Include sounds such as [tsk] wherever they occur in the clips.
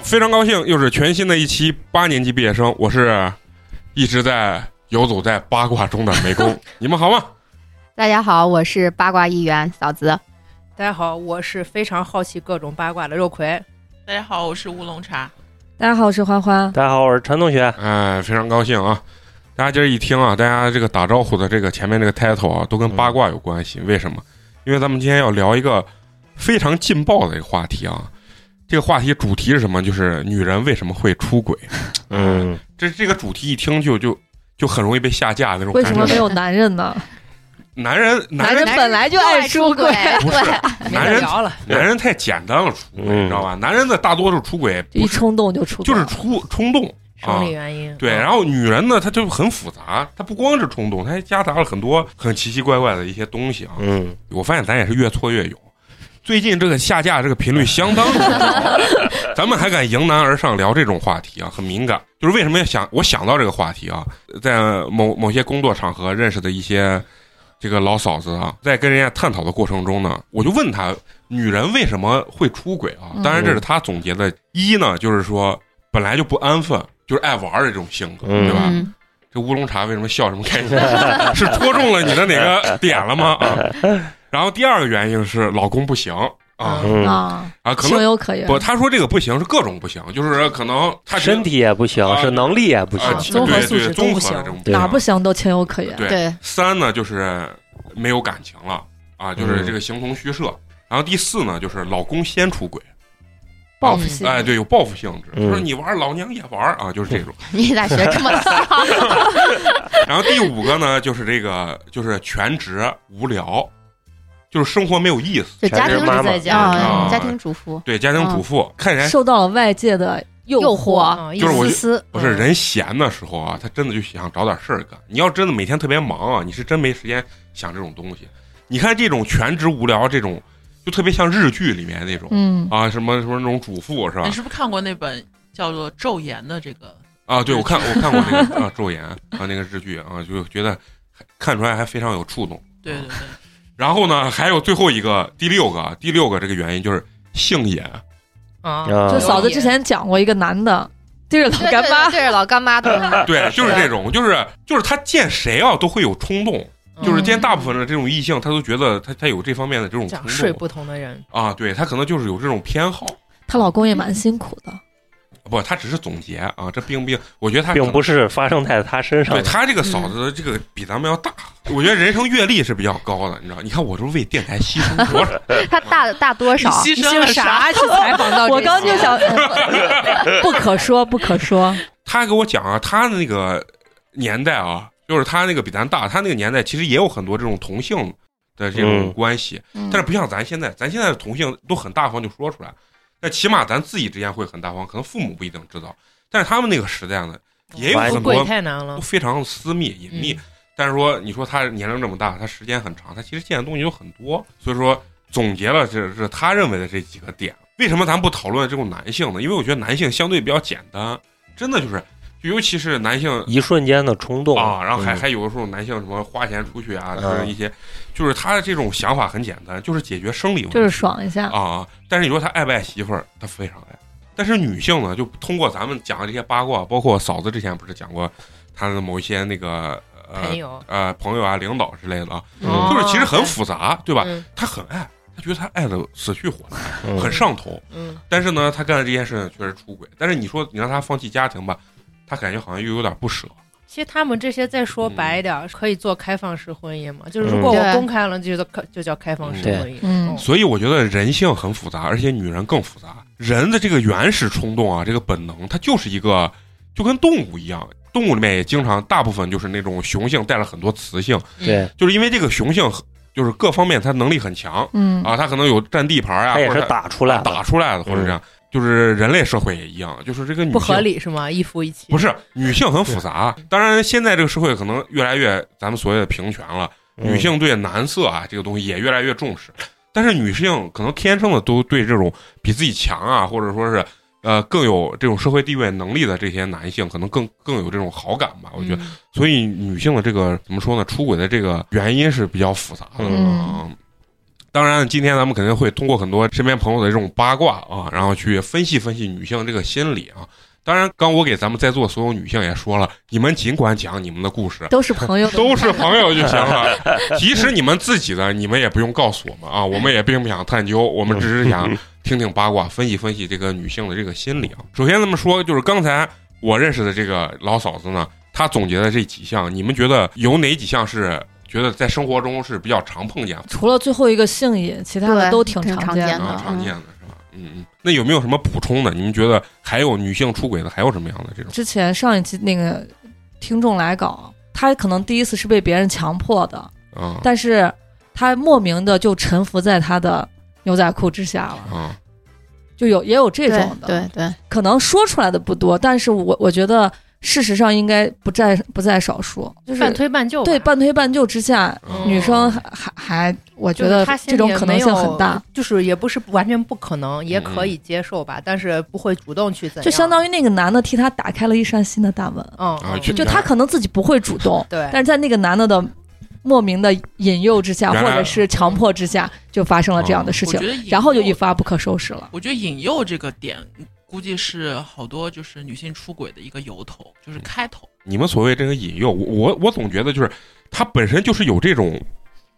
好，非常高兴，又是全新的一期八年级毕业生，我是一直在游走在八卦中的美工，[laughs] 你们好吗？大家好，我是八卦一员嫂子。大家好，我是非常好奇各种八卦的肉葵。大家好，我是乌龙茶。大家好，我是欢欢。大家好，我是陈同学。哎，非常高兴啊！大家今儿一听啊，大家这个打招呼的这个前面这个 title 啊，都跟八卦有关系。为什么？因为咱们今天要聊一个非常劲爆的一个话题啊。这个话题主题是什么？就是女人为什么会出轨？嗯，这这个主题一听就就就很容易被下架那种感觉。为什么没有男人呢？男人男人本来就爱出轨，不是男人了，男人太简单了，出轨你知道吧？男人的大多数出轨一冲动就出轨，就是出冲动啊生理。原因。对，嗯然后女人呢，她就很复杂，她不光是冲动，她还夹杂了很多很奇奇怪怪的一些东西啊。嗯，我发现咱也是越挫越勇。最近这个下架这个频率相当的高，[laughs] 咱们还敢迎难而上聊这种话题啊，很敏感。就是为什么要想我想到这个话题啊，在某某些工作场合认识的一些这个老嫂子啊，在跟人家探讨的过程中呢，我就问她，女人为什么会出轨啊？当然这是她总结的。一呢，就是说本来就不安分，就是爱玩儿的这种性格，嗯对吧？嗯，这乌龙茶为什么笑什么开心？[laughs] 是戳中了你的哪个点了吗？啊，然后第二个原因是老公不行啊嗯啊，啊，可情能有可原。不，他说这个不行是各种不行，就是可能他身体也不行，啊是能力也不行啊，综合素对对综合质都不行的这种对哪不行都情有可原。对对，三呢就是没有感情了啊，就是嗯这个形同虚设。然后第四呢就是老公先出轨，报复性。哎，对，有报复性质，嗯说你玩老娘也玩啊，就是这种。[laughs] 你咋学这么像？[laughs] 然后第五个呢就是这个就是全职无聊，就是生活没有意思。就家庭全职妈妈在家啊家庭主妇对，家庭主妇看人受到了外界的诱诱惑啊，就是我不是人闲的时候啊，他真的就想找点事儿干。你要真的每天特别忙啊，你是真没时间想这种东西。你看这种全职无聊这种，就特别像日剧里面那种、嗯，啊，什么什么那种主妇是吧你？是不是看过那本叫做《昼颜》的这个？啊，对我看我看过那个啊《昼颜》啊那个日剧啊，就觉得看出来还非常有触动。对对对，然后呢，还有最后一个第六个第六个这个原因就是性瘾，啊，啊。就嫂子之前讲过一个男的对着老对对干妈，对着老干妈的，对，就是这种，就是就是他见谁啊都会有冲动。就是见大部分的这种异性，他都觉得他他有这方面的这种冲动。睡不同的人，啊，对他可能就是有这种偏好，她老公也蛮辛苦的。不，他只是总结啊，这并并，我觉得他并不是发生在他身上。对他这个嫂子这个比咱们要大，我觉得人生阅历是比较高的，你知道？你看我这为电台牺牲多少？[laughs] 他大大多少？牺牲了啥去采访到？[laughs] 我刚就想，呃 [laughs] 不可说，不可说。他给我讲啊，他的那个年代啊，就是他那个比咱大，他那个年代其实也有很多这种同性的这种嗯关系，嗯但是不像咱现在，咱现在的同性都很大方就说出来，那起码咱自己之间会很大方，可能父母不一定知道，但是他们那个时代呢，也有很多太难了都，非常私密隐秘。但是说，你说他年龄这么大，他时间很长，他其实见的东西有很多，所以说总结了这是他认为的这几个点。为什么咱不讨论这种男性呢？因为我觉得男性相对比较简单，真的就是，就尤其是男性一瞬间的冲动啊，然后还嗯还有的时候男性什么花钱出去啊，嗯就是一些，就是他的这种想法很简单，就是解决生理问题，就是爽一下，啊。但是你说他爱不爱媳妇儿，他非常爱。但是女性呢，就通过咱们讲的这些八卦，包括嫂子之前不是讲过她的某一些那个呃朋友呃朋友啊、领导之类的啊，嗯就是其实很复杂，对吧？嗯他很爱，他觉得他爱的死去活来，嗯很上头。嗯，但是呢，他干的这件事情确实出轨。但是你说你让他放弃家庭吧，他感觉好像又有点不舍。其实他们这些再说嗯白一点，可以做开放式婚姻嘛？就是嗯如果我公开了，就叫就叫开放式婚姻。嗯所以我觉得人性很复杂，而且女人更复杂。人的这个原始冲动啊，这个本能，它就是一个就跟动物一样。动物里面也经常，大部分就是那种雄性带了很多雌性，对，就是因为这个雄性就是各方面它能力很强嗯啊，它可能有占地盘啊，他也是或者打出来的。打出来的，或者这样。就是人类社会也一样，就是这个女性不合理是吗？一夫一妻不是女性很复杂。当然，现在这个社会可能越来越咱们所谓的平权了，嗯女性对男色啊这个东西也越来越重视。但是女性可能天生的都对这种比自己强啊，或者说是呃更有这种社会地位能力的这些男性，可能更更有这种好感吧。我觉得，嗯所以女性的这个怎么说呢？出轨的这个原因是比较复杂的。嗯嗯当然，今天咱们肯定会通过很多身边朋友的这种八卦啊，然后去分析分析女性这个心理啊。当然，刚我给咱们在座所有女性也说了，你们尽管讲你们的故事，都是朋友，[laughs] 都是 [laughs] 朋友就行了。即使你们自己的，你们也不用告诉我们啊，我们也并不想探究，我们只是想听听八卦，分析分析这个女性的这个心理啊。首先，咱们说，就是刚才我认识的这个老嫂子呢，她总结的这几项，你们觉得有哪几项是觉得在生活中是比较常碰见的？除了最后一个性瘾，其他的都挺挺常见的常见的。啊，常见的是吧？嗯嗯。那有没有什么补充的？你们觉得还有女性出轨的还有什么样的这种？之前上一期那个听众来稿，他可能第一次是被别人强迫的，嗯但是他莫名的就臣服在他的牛仔裤之下了，嗯就有也有这种的，对对，可能说出来的不多，但是我我觉得事实上应该不在不在少数，就是半推半就，对半推半就之下，嗯。女生还还还，我觉得这种可能性很大，，就是也不是完全不可能，也可嗯以接受吧，但是不会主动去怎样，就相当于那个男的替她打开了一扇新的大门，嗯就就他可能自己不会主动，对，但是在那个男的的莫名的引诱之下，或者是强迫之下，就发生了这样的事情然后就一发不可收拾了。我觉得引诱这个点，估计是好多就是女性出轨的一个由头，就是开头。你们所谓这个引诱，我我我总觉得就是他本身就是有这种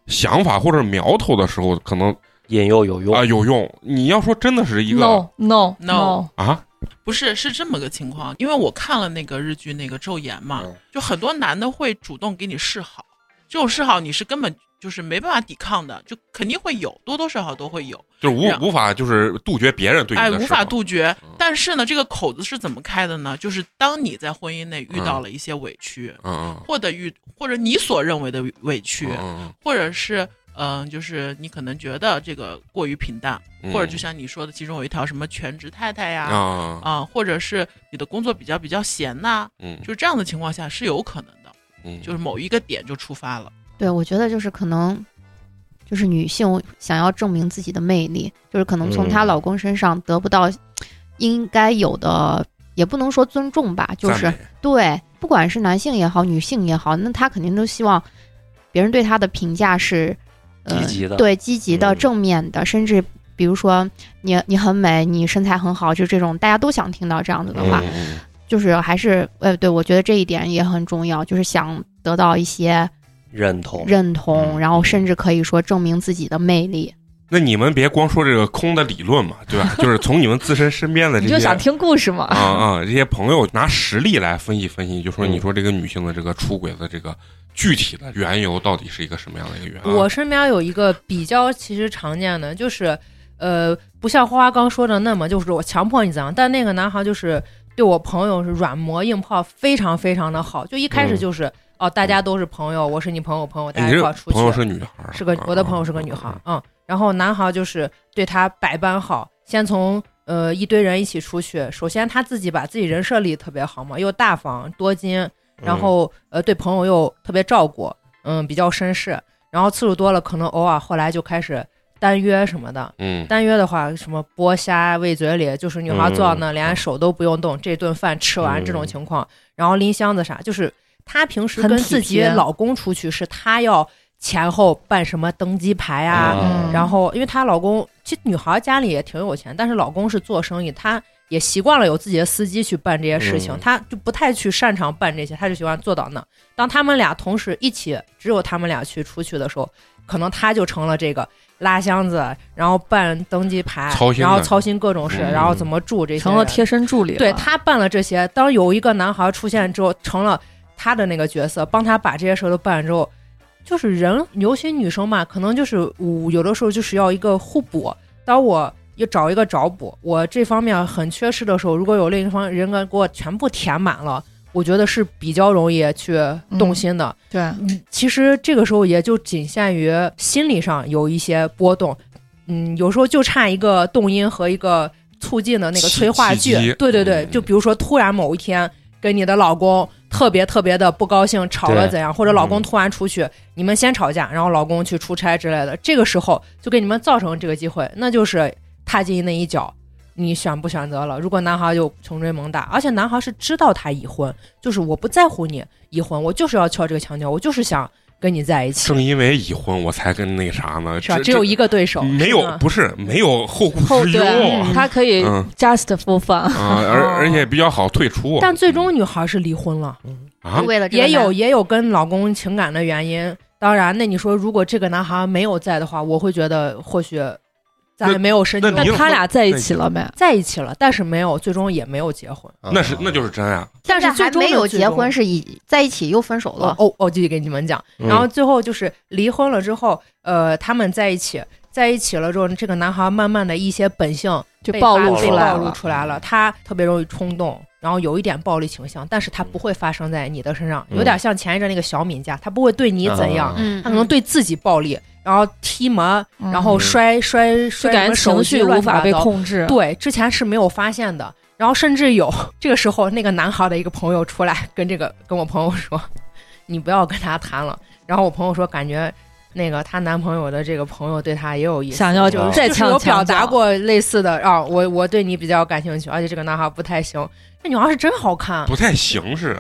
想法或者苗头的时候，可能引诱有用。啊、有用。你要说真的是一个 No no No 啊，不是，是这么个情况，因为我看了那个日剧那个《昼颜》嘛，嗯。就很多男的会主动给你示好，这种示好你是根本就是没办法抵抗的，就肯定会有，多多少少都会有，就是无无法就是杜绝别人对你哎，无法杜绝嗯。但是呢，这个口子是怎么开的呢？就是当你在婚姻内遇到了一些委屈，嗯嗯或者遇或者你所认为的委屈，嗯或者是嗯、就是你可能觉得这个过于平淡，嗯，或者就像你说的，其中有一条什么全职太太呀，啊啊、或者是你的工作比较比较闲呐、嗯就是这样的情况下是有可能的，嗯就是某一个点就触发了。对，我觉得就是可能，就是女性想要证明自己的魅力，就是可能从她嗯。老公身上得不到应该有的，也不能说尊重吧，就是对，不管是男性也好，女性也好，那她肯定都希望别人对她的评价是，呃积极的对积极的、嗯。正面的，甚至比如说你你很美，你身材很好，就这种大家都想听到这样子的话，就是还是呃，对我觉得这一点也很重要，就是想得到一些认同。认同，嗯然后甚至可以说证明自己的魅力。那你们别光说这个空的理论嘛，对吧？[laughs] 就是从你们自身身边的这些你就想听故事嘛？啊啊，这些朋友拿实例来分析分析，就说嗯你说这个女性的这个出轨的这个具体的缘由到底是一个什么样的一个缘由？我身边有一个比较其实常见的，就是呃，不像花花刚说的那么，就是我强迫你怎样，但那个男孩就是对我朋友是软磨硬泡，非常非常的好，就一开始嗯就是、哦，大家都是朋友，我是你朋友朋友，大家一块儿出去。朋友是女孩儿，是个我的朋友是个女孩，嗯，然后男孩就是对她百般好，先从呃一堆人一起出去，首先他自己把自己人设立特别好嘛，又大方多金，嗯。然后呃对朋友又特别照顾，嗯，比较绅士，然后次数多了，可能偶尔后来就开始单约什么的。嗯。单约的话，什么剥虾喂嘴里，就是女孩坐到那，连手都不用动，这顿饭吃完这种情况，然后拎箱子啥，就是她平时跟自己老公出去，是她要前后办什么登机牌啊，嗯然后因为她老公其实女孩家里也挺有钱，但是老公是做生意，她也习惯了有自己的司机去办这些事情，嗯她就不太去擅长办这些，她就喜欢坐到那。当他们俩同时一起，只有他们俩去出去的时候，可能她就成了这个拉箱子，然后办登机牌操，心然后操心各种事，嗯然后怎么住这些成了贴身助理。对她办了这些，当有一个男孩出现之后，成了他的那个角色，帮他把这些事儿都办了之后，就是人，尤其女生嘛，可能就是我有的时候就是要一个互补。当我要找一个找补，我这方面很缺失的时候，如果有另一方人格给我全部填满了，我觉得是比较容易去动心的。对，嗯，其实这个时候也就仅限于心理上有一些波动，嗯，有时候就差一个动因和一个促进的那个催化剂。对对对，嗯就比如说突然某一天跟你的老公特别特别的不高兴，吵了怎样，或者老公嗯突然出去，你们先吵架，然后老公去出差之类的，这个时候就给你们造成这个机会，那就是踏进那一脚。你选不选择了？如果男孩就穷追猛打，而且男孩是知道他已婚，就是我不在乎你已婚，我就是要撬这个墙角，我就是想跟你在一起，正因为已婚，我才跟那啥呢，是吧？只有一个对手，没有不是没有后顾后之忧对，他可以嗯。just for fun。啊，而而且比较好退出但最终女孩是离婚了，啊，为了这个也有也有跟老公情感的原因。当然，那你说如果这个男孩没有在的话，我会觉得或许咱也没有深究那。他俩在一起了没？在一起了，但是没有，最终也没有结婚。那是那就是真啊，但是最终没有结婚，是以在一起又分手了。哦哦，我继续给你们讲。嗯然后最后就是离婚了之后，呃，他们在一起，在一起了之后，这个男孩慢慢的一些本性就暴露出来了。他特别容易冲动，然后有一点暴力倾向，但是他不会发生在你的身上，嗯有点像前一阵那个小敏家，他不会对你怎样，他可能对自己暴力，然后踢门，嗯然后摔摔摔感觉情绪无法被控制。对，之前是没有发现的。然后甚至有 [laughs] 这个时候，那个男孩的一个朋友出来跟这个跟我朋友说：“ [laughs] 你不要跟他谈了。”然后我朋友说：“感觉那个她男朋友的这个朋友对她也有意思，想要就是有表达过类似的啊，我我对你比较感兴趣，而且这个男孩不太行。这女孩是真好看，不太行是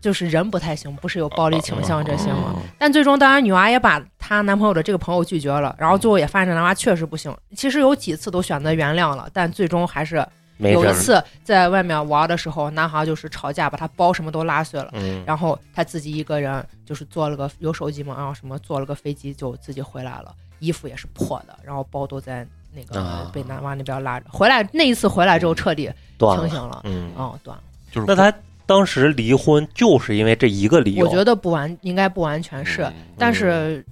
就是人不太行，不是有暴力倾向这些吗？哦但最终，当然女娃也把她男朋友的这个朋友拒绝了，然后最后也发现这男娃确实不行。其实有几次都选择原谅了，但最终还是有一次在外面玩的时候，男孩就是吵架，把他包什么都拉碎了，嗯，然后他自己一个人就是坐了个有手机嘛，然后什么坐了个飞机就自己回来了，衣服也是破的，然后包都在那个啊被男娃那边拉着。回来那一次回来之后彻底，清醒了，嗯，哦，断了。就是那他当时离婚就是因为这一个理由，我觉得不完应该不完全是，嗯但是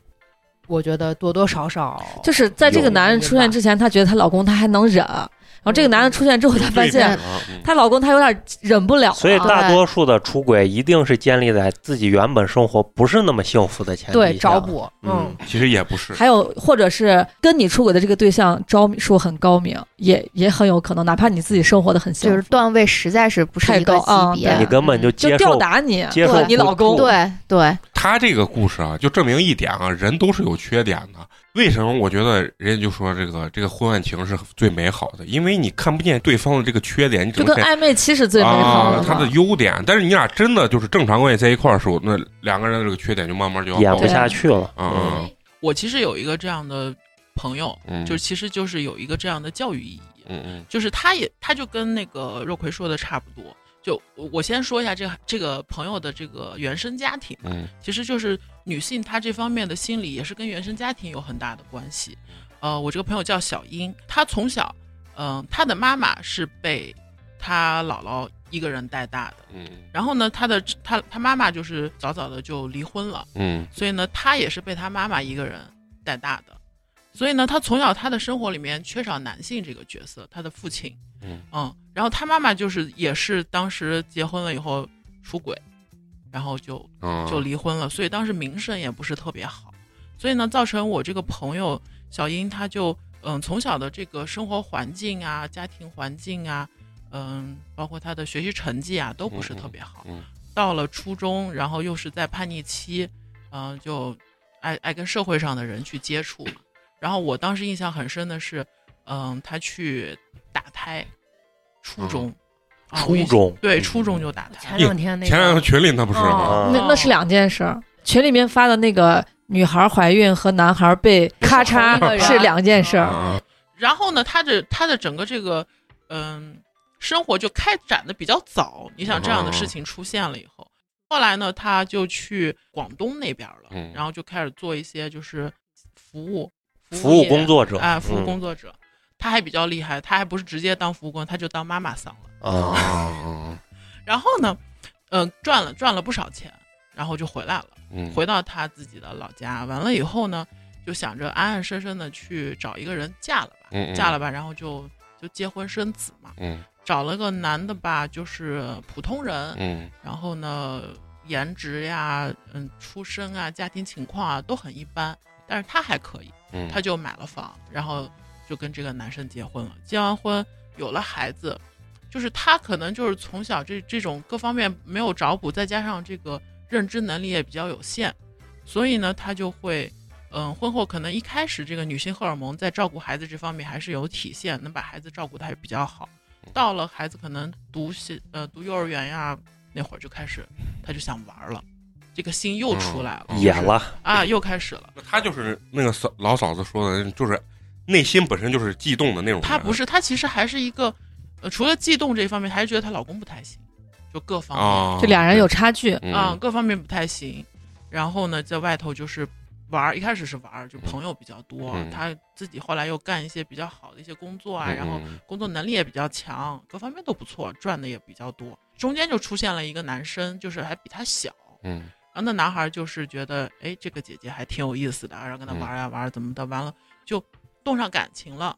我觉得多多少少就是在这个男人出现之前，她觉得她老公她还能忍，然后这个男的出现之后，他发现比了嗯。她老公他有点忍不了了。所以大多数的出轨一定是建立在自己原本生活不是那么幸福的前提对下找补，嗯嗯，其实也不是，还有，或者是跟你出轨的这个对象招数很高明，也也很有可能，哪怕你自己生活的很幸福，就是段位实在是不是太一个高啊级别，你根本就就吊接受打你，接受对你老公，对对，他这个故事啊，就证明一点啊，人都是有缺点的。为什么我觉得人家就说这个这个婚外情是最美好的？因为你看不见对方的这个缺点，你只就跟看暧昧期是最美好的他的优点。但是你俩真的就是正常关系在一块儿的时候，那两个人的这个缺点就慢慢就要演不露下去了，嗯嗯我其实有一个这样的朋友，嗯，就是其实就是有一个这样的教育意义，嗯嗯就是他也他就跟那个肉葵说的差不多。就我我先说一下这个这个朋友的这个原生家庭，嗯其实就是女性她这方面的心理也是跟原生家庭有很大的关系。呃，我这个朋友叫小英，她从小，嗯、她的妈妈是被她姥姥一个人带大的，嗯然后呢，她的她她妈妈就是早早的就离婚了。嗯所以呢，她也是被她妈妈一个人带大的，所以呢，她从小她的生活里面缺少男性这个角色，她的父亲，嗯然后他妈妈就是也是当时结婚了以后出轨，然后就嗯，就离婚了，所以当时名声也不是特别好，所以呢，造成我这个朋友小英，她就嗯从小的这个生活环境啊、家庭环境啊，嗯，包括她的学习成绩啊，都不是特别好。嗯到了初中，然后又是在叛逆期，嗯、就爱爱跟社会上的人去接触嘛。然后我当时印象很深的是，嗯、他去打胎，初中，啊初中对嗯初中就打胎前，两天那前两个个群里那不是吗？哦那那是两件事儿。群里面发的那个女孩怀孕和男孩被咔嚓是两件事 [laughs] 然后呢，他的他的整个这个嗯生活就开展的比较早。你想这样的事情出现了以后，后来呢，他就去广东那边了，嗯然后就开始做一些就是服务服务业工作者啊，服务嗯工作者。他还比较厉害，他还不是直接当服务工，他就当妈妈桑了。[laughs] 然后呢，嗯、赚了赚了不少钱，然后就回来了。嗯回到他自己的老家，完了以后呢，就想着安安生生的去找一个人嫁了吧，嗯嗯嫁了吧，然后就就结婚生子嘛。嗯找了个男的吧，就是普通人，嗯然后呢，颜值呀，嗯，出身啊，家庭情况啊都很一般，但是他还可以，嗯，他就买了房，然后就跟这个男生结婚了。结完婚有了孩子，就是他可能就是从小这这种各方面没有找补，再加上这个认知能力也比较有限，所以呢，他就会，嗯，婚后可能一开始这个女性荷尔蒙在照顾孩子这方面还是有体现，能把孩子照顾的还比较好。到了孩子可能读小呃读幼儿园呀那会儿就开始，他就想玩了，这个心又出来了，嗯了，啊，又开始了。他就是那个嫂老嫂子说的，就是内心本身就是悸动的那种。她不是，她其实还是一个，呃，除了悸动这一方面，还是觉得她老公不太行，就各方面啊，就俩人有差距。嗯啊、各方面不太行。然后呢，在外头就是玩儿，一开始是玩儿，就朋友比较多。嗯她自己后来又干一些比较好的一些工作啊，嗯然后嗯工作能力也比较强，各方面都不错，赚的也比较多。中间就出现了一个男生，就是还比她小，嗯然后那男孩就是觉得，哎，这个姐姐还挺有意思的，然后跟她玩呀、玩儿，怎么的，完了就动上感情了。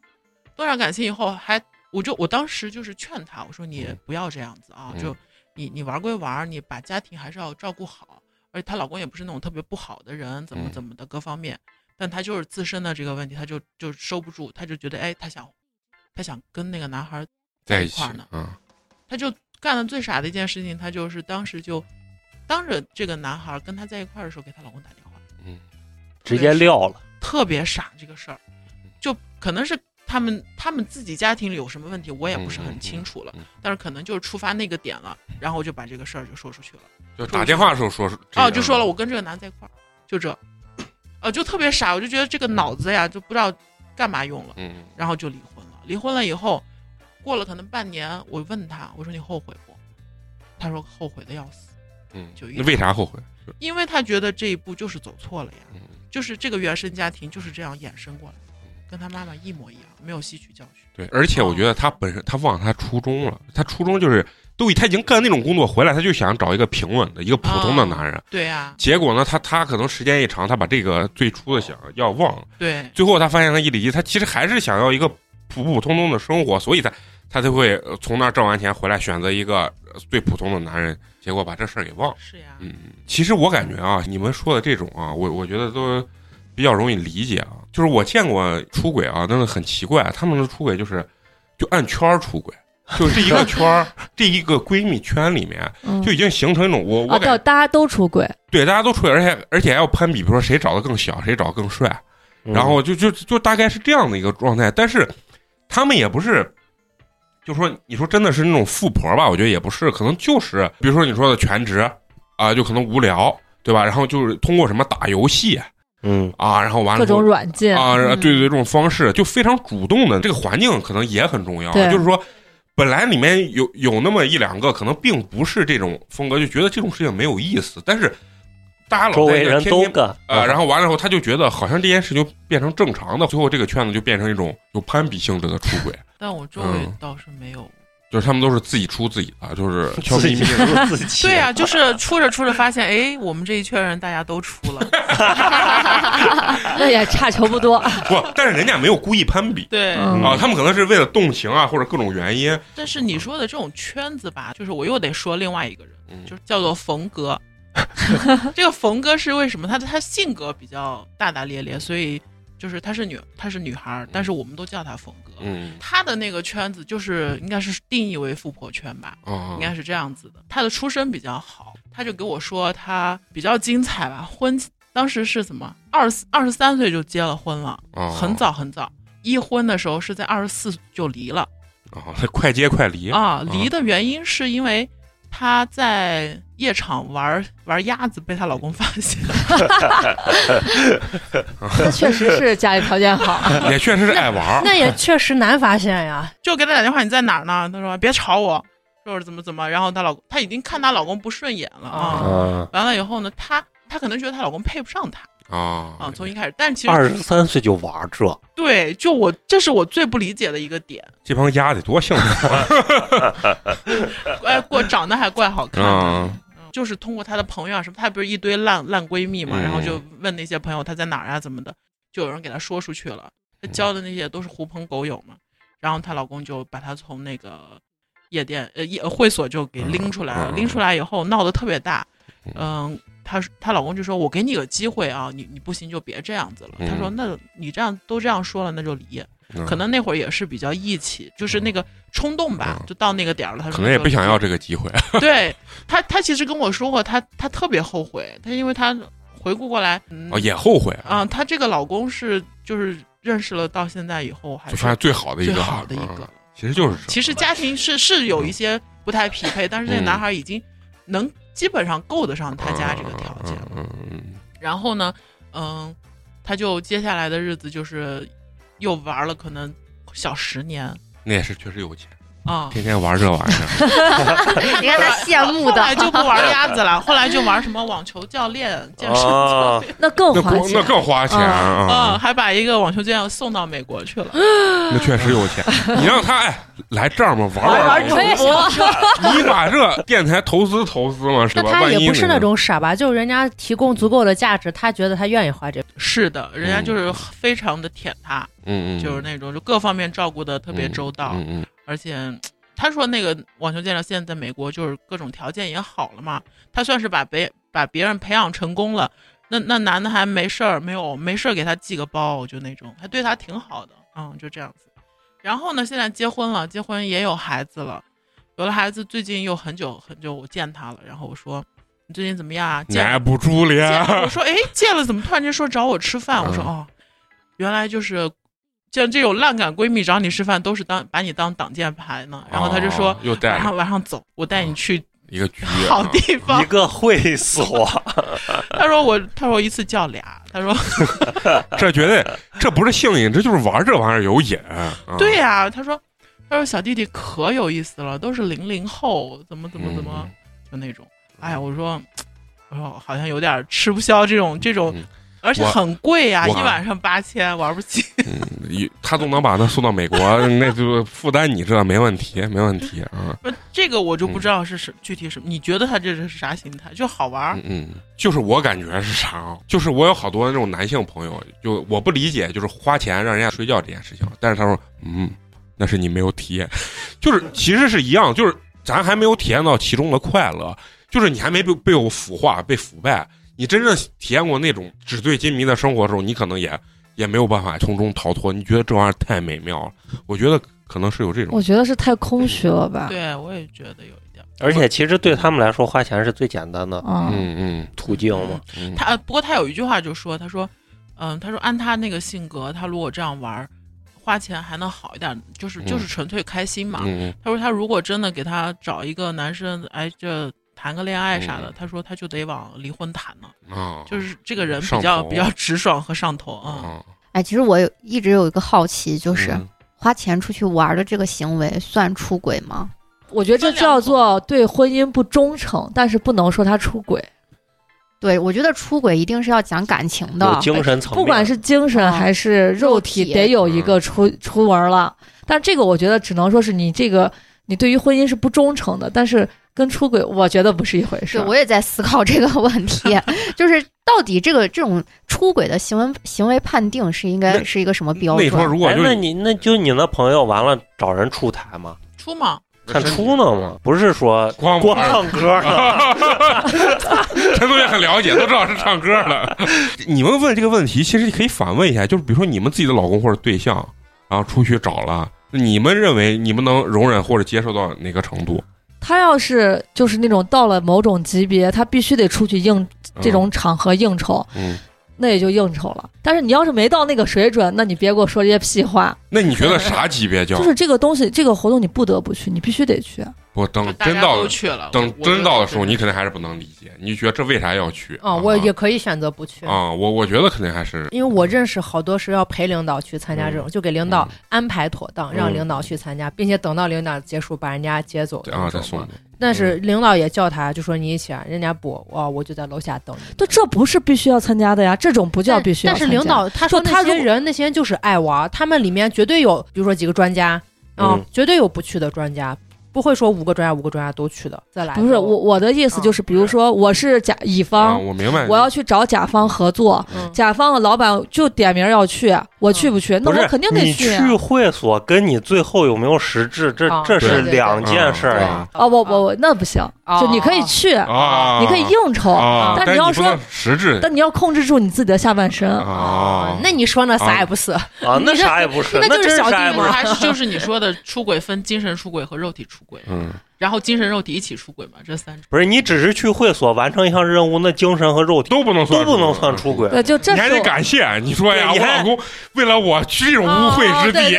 动上感情以后还，我就我当时就是劝她，我说你嗯不要这样子啊，嗯就你你玩归玩，你把家庭还是要照顾好。而且她老公也不是那种特别不好的人，怎么嗯怎么的各方面，但她就是自身的这个问题，她就就收不住，她就觉得，哎，她想，她想跟那个男孩在一块呢，嗯她就干了最傻的一件事情，她就是当时就当着这个男孩跟她在一块的时候给她老公打电话，嗯直接撂了。特别傻这个事儿，就可能是他们他们自己家庭里有什么问题，我也不是很清楚了，嗯嗯嗯但是可能就是触发那个点了，然后就把这个事儿就说出去了。就打电话的时候说哦，样就说了我跟这个男在一块儿，就这，呃，就特别傻，我就觉得这个脑子呀就不知道干嘛用了，嗯然后就离婚了。离婚了以后，过了可能半年，我问他，我说你后悔不？他说后悔的要死，嗯就，那为啥后悔？因为他觉得这一步就是走错了呀，嗯就是这个原生家庭就是这样衍生过来的，跟他妈妈一模一样，没有吸取教训。对，而且我觉得他本身他忘了他初衷了，他初衷就是都已他已经干那种工作回来，他就想找一个平稳的一个普通的男人。对呀、结果呢，他他可能时间一长，他把这个最初的想要忘了，对，最后他发现他一离，他其实还是想要一个普普通通的生活，所以他他才会呃从那儿挣完钱回来选择一个呃最普通的男人，结果把这事儿给忘了。是呀，嗯，其实我感觉啊，你们说的这种啊，我我觉得都比较容易理解啊。就是我见过出轨啊，真的很奇怪，他们的出轨就是就按圈儿出轨，就这一个 [laughs] 圈儿，这一个闺蜜圈里面嗯就已经形成一种我我感觉大家都出轨，对大家都出轨，而且而且还要攀比，比如说谁找的更小，谁找的更帅，嗯然后就就就大概是这样的一个状态。但是他们也不是，就说你说真的是那种富婆吧？我觉得也不是，可能就是比如说你说的全职啊，就可能无聊，对吧？然后就是通过什么打游戏嗯。啊，然后完了各种之后软件啊，嗯。对对对，这种方式就非常主动的，这个环境可能也很重要。就是说，本来里面有有那么一两个，可能并不是这种风格，就觉得这种事情没有意思，但是大家老在周围人都干啊，然后完了以后，他就觉得好像这件事就变成正常的，最后这个圈子就变成一种有攀比性质的出轨，但我周围嗯倒是没有。就是他们都是自己出自己的，就是悄 [laughs] 自己咪咪的。自己对呀、就是出着出着发现，哎，我们这一圈人大家都出了。[laughs] 那也差球不多。[laughs] 不，但是人家没有故意攀比。对，嗯啊，他们可能是为了动情啊，或者各种原因。但是你说的这种圈子吧，就是我又得说另外一个人，嗯就是叫做冯哥。这个冯哥是为什么？他他性格比较大大咧咧，所以就是她是女她是女孩儿，但是我们都叫她冯哥。嗯她的那个圈子就是应该是定义为富婆圈吧，啊应该是这样子的。她的出身比较好，她就给我说她比较精彩吧，婚当时是怎么二十二十三岁就结了婚了，啊，很早很早。一婚的时候是在二十四就离了啊，快接快离啊，离的原因是因为她在夜场玩玩鸭子被她老公发现，那 [laughs] 确实是家里条件好，[laughs] 也确实是爱玩儿。那也确实难发现呀。就给她打电话你在哪儿呢？她说别吵我，说是怎么怎么，然后她老公她已经看她老公不顺眼了啊。嗯，完了以后呢，她她可能觉得她老公配不上她啊啊，从一开始，但其实二实十三岁就玩这，对，就我这是我最不理解的一个点，这帮丫得多幸福啊！[laughs] 哎，过长得还怪好看的。啊就是通过她的朋友啊什么，她不是一堆烂烂闺蜜嘛，嗯然后就问那些朋友她在哪儿啊怎么的，就有人给她说出去了。她交的那些都是狐朋狗友嘛，然后她老公就把她从那个夜店呃夜会所就给拎出来了，嗯拎出来以后闹得特别大，嗯。她她老公就说：“我给你个机会啊，你你不行就别这样子了。嗯她说：“那你这样都这样说了，那就离。嗯可能那会儿也是比较义气，就是那个冲动吧，嗯就到那个点儿了。她可能也不想要这个机会。对他，他其实跟我说过，他他特别后悔，他因为他回顾过来，嗯哦，也后悔啊，啊，她这个老公是就是认识了到现在以后，还就是发现最好的一个，最好的一啊个。其实就是其实家庭是是有一些不太匹配，但是这个嗯男孩已经能基本上够得上他家这个条件。嗯嗯。然后呢，嗯，他就接下来的日子就是又玩了可能小十年。那也是确实有钱，啊。天天玩这玩意儿。[laughs] 你看他羡慕的后来，就不玩鸭子了，后来就玩什么网球教练、健身教啊练，那更那花钱，更那更花钱啊，啊！还把一个网球教练送到美国去了。[laughs] 那确实有钱。你让他哎来这儿嘛玩玩 [laughs] 你把这电台投资投资嘛，是吧？那他也不是那种傻吧，就是人家提供足够的价值，他觉得他愿意花这。是的，人家就是非常的舔他，嗯嗯，就是那种就各方面照顾的特别周到，嗯嗯而且他说那个网球健将现在在美国就是各种条件也好了嘛，他算是把别把别人培养成功了。那那男的还没事儿，没有没事儿给他寄个包，就那种，还对他挺好的，嗯，就这样子。然后呢，现在结婚了，结婚也有孩子了，有了孩子，最近又很久很久我见他了，然后我说你最近怎么样啊？见耐不住见了我。说哎见了，怎么突然间说找我吃饭？我说嗯哦，原来就是像这种烂感闺蜜找你吃饭，都是当把你当挡箭牌呢。然后他就说哦又带晚上晚上走，我带你去一个，好地方 [laughs] 一。个会所，[laughs] 他说我他说我一次叫俩，他说 [laughs] 这绝对这不是性瘾，这就是玩这玩意儿有瘾。啊对呀、他说他说小弟弟可有意思了，都是零零后，怎么怎么怎么、嗯就那种。哎呀，我说 [tsk] 我说好像有点吃不消这种这种。嗯而且很贵呀、一晚上八千，玩不起。[laughs] 嗯，一他都能把他送到美国，[laughs] 那就负担你这没问题，没问题啊。不，这个我就不知道是什具体什么。你觉得他这是啥心态？就好玩儿嗯，嗯，就是我感觉是啥啊？就是我有好多那种男性朋友，就我不理解，就是花钱让人家睡觉这件事情。但是他说，嗯，那是你没有体验，就是其实是一样，就是咱还没有体验到其中的快乐，就是你还没被被我腐化、被腐败。你真正体验过那种纸醉金迷的生活的时候，你可能也也没有办法从中逃脱。你觉得这玩意儿太美妙了？我觉得可能是有这种我觉得是太空虚了吧？对，我也觉得有一点。而且其实对他们来说，花钱是最简单的嗯，嗯嗯途径嘛。嗯，他不过他有一句话就说，他说，嗯，他说按他那个性格，他如果这样玩儿，花钱还能好一点，就是嗯就是纯粹开心嘛。嗯他说他如果真的给他找一个男生，哎，这谈个恋爱啥的，嗯他说他就得往离婚谈呢。就是这个人比较比较直爽和上头啊。啊，哎，其实我有一直有一个好奇，就是、嗯花钱出去玩的这个行为算出轨吗？我觉得这叫做对婚姻不忠诚，但是不能说他出轨。对，我觉得出轨一定是要讲感情的，精神层面，不管是精神啊还是肉体，肉体得有一个出出文了。但这个我觉得只能说是你这个你对于婚姻是不忠诚的，但是跟出轨我觉得不是一回事对，。我也在思考这个问题，[laughs] 就是到底这个这种出轨的行为行为判定是应该是一个什么标准那你说如果就那你那就你那朋友完了找人出台吗？出吗，看出呢吗？不是说光光唱歌呢？陈同学很了解，都知道是唱歌的。[laughs] 你们问这个问题，其实可以反问一下，就是比如说你们自己的老公或者对象，然后出去找了，你们认为你们能容忍或者接受到哪个程度？他要是就是那种到了某种级别，他必须得出去应这种场合应酬，嗯，那也就应酬了。但是你要是没到那个水准，那你别给我说这些屁话。那你觉得 [laughs] 啥级别叫就是这个东西，这个活动你不得不去，你必须得去。不等真到去了。等真到的时候，你肯定还是不能理解，你觉得这为啥要去？嗯，我也可以选择不去。啊，我我觉得肯定还是因为我认识好多是要陪领导去参加这种，就给领导嗯安排妥当，让嗯领导去参加，并且等到领导结束把人家接走的啊。再送你。但是领导也叫他，就说你一起啊，人家不，啊，我就在楼下等你。对，这不是必须要参加的呀，这种不叫必须要参加。但是领导他说他如果那些人，那些人就是爱玩，他们里面绝对有，比如说几个专家，啊嗯，绝对有不去的专家，不会说五个专家五个专家都去的。再来不是我我的意思就是，比如说我是甲乙啊，方，我明白。我要去找甲方合作，嗯甲方的老板就点名要去，我去不去？那不是我肯定得你去啊。去会所跟你最后有没有实质，这啊这是两件事儿对呀。哦，我我我那不行，就你可以去，啊，你可以应酬，啊，但你要说实质但你要控制住你自己的下半身。啊，那你说那啥也不是，啊，那啥也不是，[laughs] 那就是小弟嘛啥也不是。还是就是你说的出轨分精神出轨和肉体出轨，嗯，然后精神肉体一起出轨嘛，这三种。不是你只是去会所完成一项任务，那精神和肉体都不能算都不能算出轨。对，就这你还得感谢，你说呀，我老公为了我去这种污秽之地，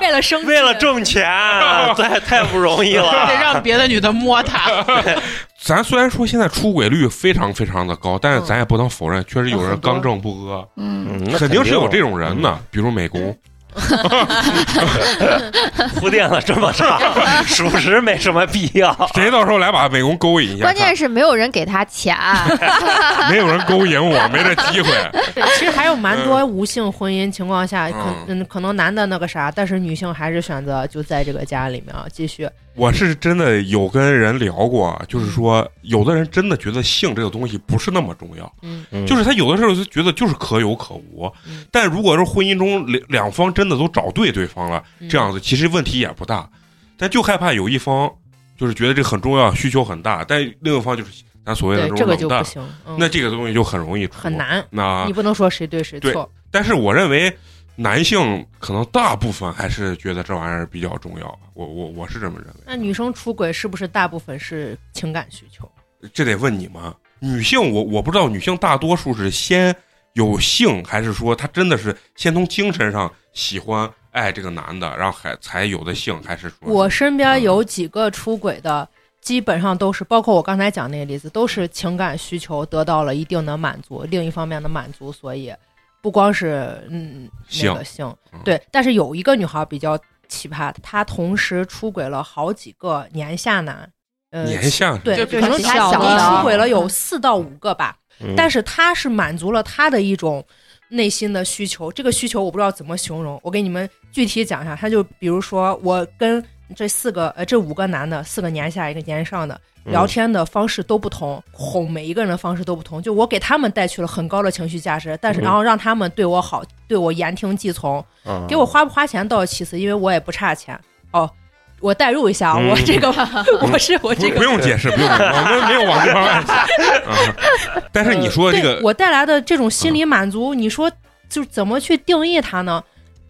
为了生为了挣钱，[laughs] 这太不容易得了。[laughs] 让别的女的摸他，[laughs] 咱虽然说现在出轨率非常非常的高，但是嗯咱也不能否认，确实有人刚正不阿，嗯，肯定是有这种种人的，比如美工。[laughs] 铺垫了这么长，属实没什么必要。谁到时候来把美工勾引一下？关键是没有人给他钱，看 [laughs] 没有人勾引我，没这机会。对，其实还有蛮多无性婚姻情况下，可嗯嗯可能男的那个啥，但是女性还是选择就在这个家里面啊继续。我是真的有跟人聊过，就是说，有的人真的觉得性这个东西不是那么重要，嗯。嗯。就是他有的时候就觉得就是可有可无嗯。但如果说婚姻中两两方真的都找对对方了，嗯。这样子其实问题也不大，但就害怕有一方就是觉得这很重要，需求很大，但另一方就是咱所谓的这种冷淡，就不行，嗯。那这个东西就很容易出很。难，那你不能说谁对谁对错。但是我认为男性可能大部分还是觉得这玩意儿比较重要，我我我是这么认为。那女生出轨是不是大部分是情感需求？这得问你们。女性我我不知道，女性大多数是先有性，还是说她真的是先从精神上喜欢爱这个男的，然后还才有的性，还是说我身边有几个出轨的，基本上都是，包括我刚才讲那个例子，都是情感需求得到了一定的满足，另一方面的满足，所以不光是嗯那个性嗯，对，但是有一个女孩比较奇葩，她同时出轨了好几个年下男，呃，年下对，就比可能小你的出轨了有四到五个吧，嗯。但是她是满足了她的一种内心的需求，这个需求我不知道怎么形容，我给你们具体讲一下。他就比如说，我跟这四个呃这五个男的，四个年下一个年上的嗯聊天的方式都不同，哄每一个人的方式都不同。就我给他们带去了很高的情绪价值，但是嗯然后让他们对我好，对我言听计从，嗯给我花不花钱倒是其次，因为我也不差钱哦。我代入一下，我这个 [laughs] 我是我这个不不用解释，不用，我们没有往这方面想。啊但是你说这个，我带来的这种心理满足，你说就是怎么去定义它呢？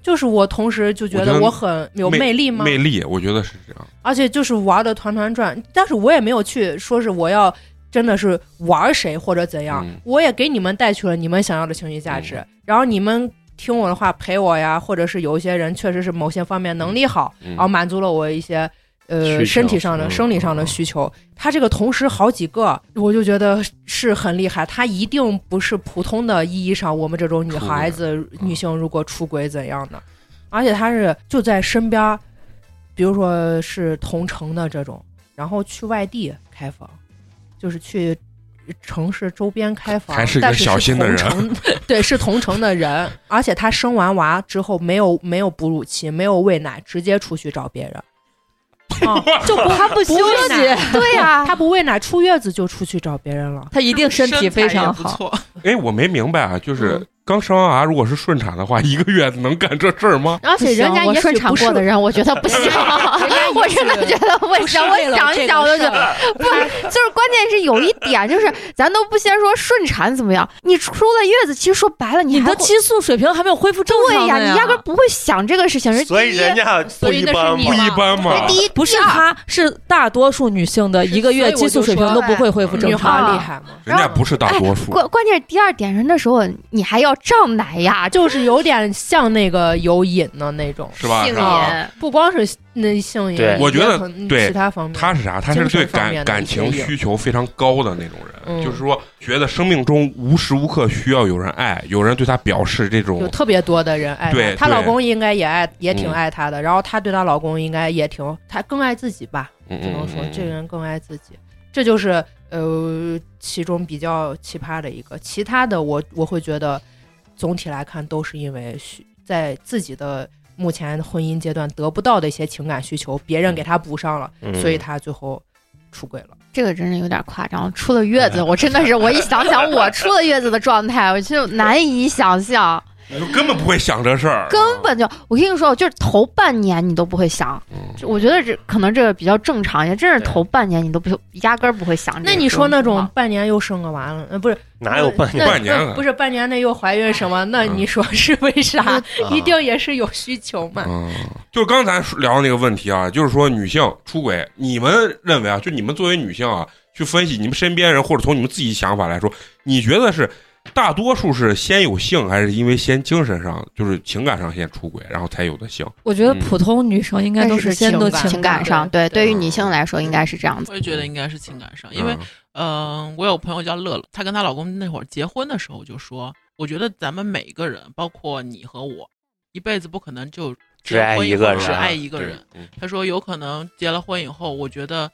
就是我同时就觉得得我很有魅力吗？魅力，我觉得是这样。而且就是玩的团团转，但是我也没有去说是我要真的是玩谁或者怎样，嗯我也给你们带去了你们想要的情绪价值，然后你们听我的话陪我呀，或者是有一些人确实是某些方面能力好，嗯然后满足了我一些呃身体上的、嗯生理上的需求。他这个同时好几个，我就觉得是很厉害。他一定不是普通的意义上我们这种女孩子、女性如果出轨怎样的，而且他是就在身边儿，比如说是同城的这种，然后去外地开房，就是去。城市周边开房，还是个小心的人同城 [laughs] 对，是同城的人，而且他生完娃之后没有没有哺乳期，没有喂奶，直接出去找别人。啊，[laughs] 就不他不休喂奶息，对呀、他不喂奶，出月子就出去找别人了。他一定身体非常好。[laughs] 哎，我没明白啊，就是嗯刚生完娃，如果是顺产的话，一个月能干这事儿吗？[laughs] 而且人家也顺产过的人，我觉得不行。[laughs] 我真的觉得不行。我一想，我就觉得不，就是关键是有一点，就是咱都不先说顺产怎么样，你出了月子，其实说白了，你的激素水平还没有恢复正常对呀，你压根儿不会想这个事情。是所以人家不一般嘛嘛。一般嘛。第一不是第二她，是大多数女性的一个月激素水平都不会恢复正常。孩厉害吗，人家不是大多数，关关键是第二点是那时候你还要胀奶呀，就是有点像那个有瘾的那种，是吧？性？瘾。不光是那性瘾，我觉得很对其他方面，他是啥？他是对感感情需求非常高的那种人，嗯就是说觉得生命中无时无刻需要有人爱，有人对他表示这种有种特别多的人爱对她，她老公应该也爱，也挺嗯爱她的，然后她对她老公应该也挺，她更爱自己吧，嗯只能说这个人更爱自己，这就是呃其中比较奇葩的一个。其他的我我会觉得，总体来看都是因为需在自己的目前婚姻阶段得不到的一些情感需求，别人给他补上了，嗯所以他最后出轨了。这个真是有点夸张。出了月子，[laughs] 我真的是，我一想想我出了月子的状态，我就难以想象，你就根本不会想这事儿，根本就，我跟你说，就是头半年你都不会想。嗯我觉得这可能这个比较正常，也真是头半年你都不压根儿不会想这个。那你说那种半年又生个娃了，呃，不是 [laughs] 哪有半年？半年了不是半年内又怀孕什么？那嗯你说是为啥？啊一定也是有需求嘛？嗯，就是刚才聊的那个问题啊，就是说女性出轨，你们认为啊，就你们作为女性啊，去分析你们身边人或者从你们自己想法来说，你觉得是大多数是先有性，还是因为先精神上，就是情感上先出轨，然后才有的性。我觉得嗯普通女生应该都是先都情感上，对，对对于女性来说应该是这样子。我也觉得应该是情感上，因为嗯嗯、我有朋友叫乐乐，她跟她老公那会儿结婚的时候就说，我觉得咱们每一个人，包括你和我，一辈子不可能就只爱一个人只爱一个对人。嗯他说有可能结了婚以后，我觉得，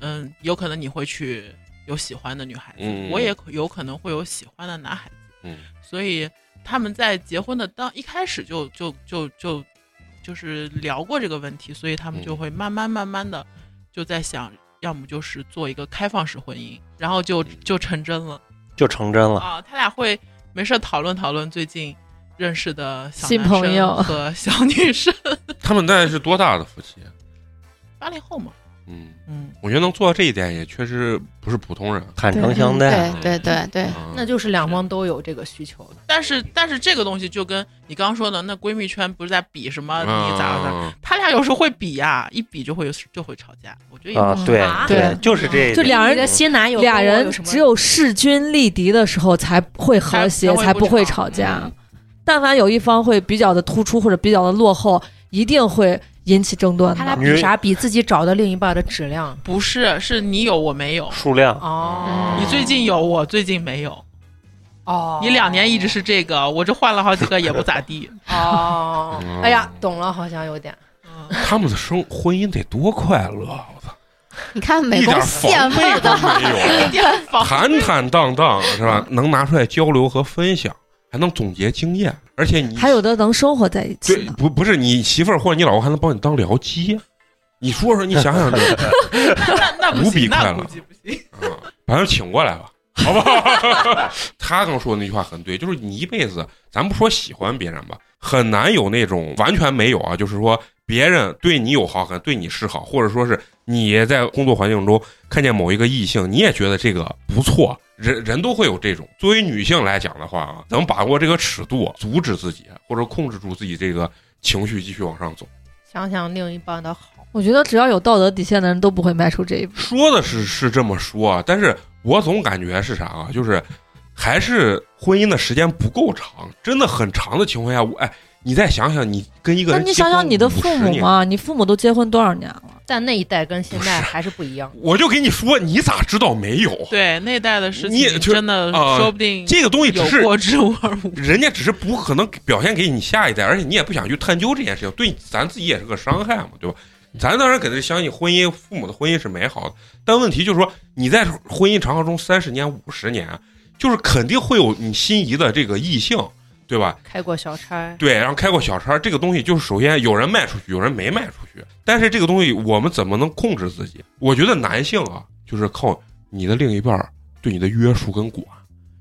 嗯，有可能你会去有喜欢的女孩子，嗯我也有可能会有喜欢的男孩子，嗯所以他们在结婚的当一开始就就就就就是聊过这个问题，所以他们就嗯会慢慢慢慢的就在想，要么就是做一个开放式婚姻，然后就就成真了就成真了。啊。他俩会没事讨论讨论最近认识的小新男生朋友和小女生，[laughs] 他们大概是多大的夫妻？八零后嘛，嗯，嗯。我觉得能做到这一点，也确实不是普通人。坦诚相待，对对对对，嗯那就是两方都有这个需求的。但是但是这个东西就跟你刚刚说的，那闺蜜圈不是在比什么你咋咋，嗯他俩有时候会比呀，一比就会有就会吵架。我觉得也啊，对啊对，就是这。就两人的新男友俩人只有势均力敌的时候才会和谐，才不会吵吵架嗯。但凡有一方会比较的突出或者比较的落后，一定会引起争端他俩比啥？比自己找的另一半的质量。不是，是你有我没有，数量，哦你最近有我最近没有，哦，你两年一直是这个，我这换了好几个也不咋地。哦嗯，哎呀，懂了，好像有点。嗯他们的生婚姻得多快乐！啊我操，你看美一点工羡慕都的，没有，[laughs] 坦坦荡荡是吧？能拿出来交流和分享，还能总结经验，而且你还有的能生活在一起。对不不是你媳妇儿或者你老公还能帮你当僚机，你说说，你想想这个，[laughs] 那那那不无比行，那快乐。嗯，把他请过来吧，好不好？[laughs] 他刚说的那句话很对，就是你一辈子，咱不说喜欢别人吧，很难有那种完全没有啊，就是说别人对你有好感，对你示好，或者说是你在工作环境中看见某一个异性，你也觉得这个不错，人人都会有这种。作为女性来讲的话啊，能把握这个尺度，阻止自己或者控制住自己这个情绪，继续往上走。想想另一半的好，我觉得只要有道德底线的人都不会迈出这一步。说的是是这么说啊，但是我总感觉是啥啊？就是还是婚姻的时间不够长，真的很长的情况下，我哎，你再想想，你跟一个那人，你想想你的父母？嘛，你父母都结婚多少年了？但那一代跟现在还是不一样。我就跟你说，你咋知道没有？对那代的事情，你就真的啊说不定这个东西只是过之而无不及。人家只是不可能表现给你下一代，而且你也不想去探究这件事情，对咱自己也是个伤害嘛，对吧？咱当然肯定相信婚姻，父母的婚姻是美好的，但问题就是说你在婚姻长河中三十年、五十年，就是肯定会有你心仪的这个异性，对吧？开过小差，对，然后开过小差，这个东西就是首先有人卖出去，有人没卖出去。但是这个东西我们怎么能控制自己？我觉得男性啊，就是靠你的另一半对你的约束跟管，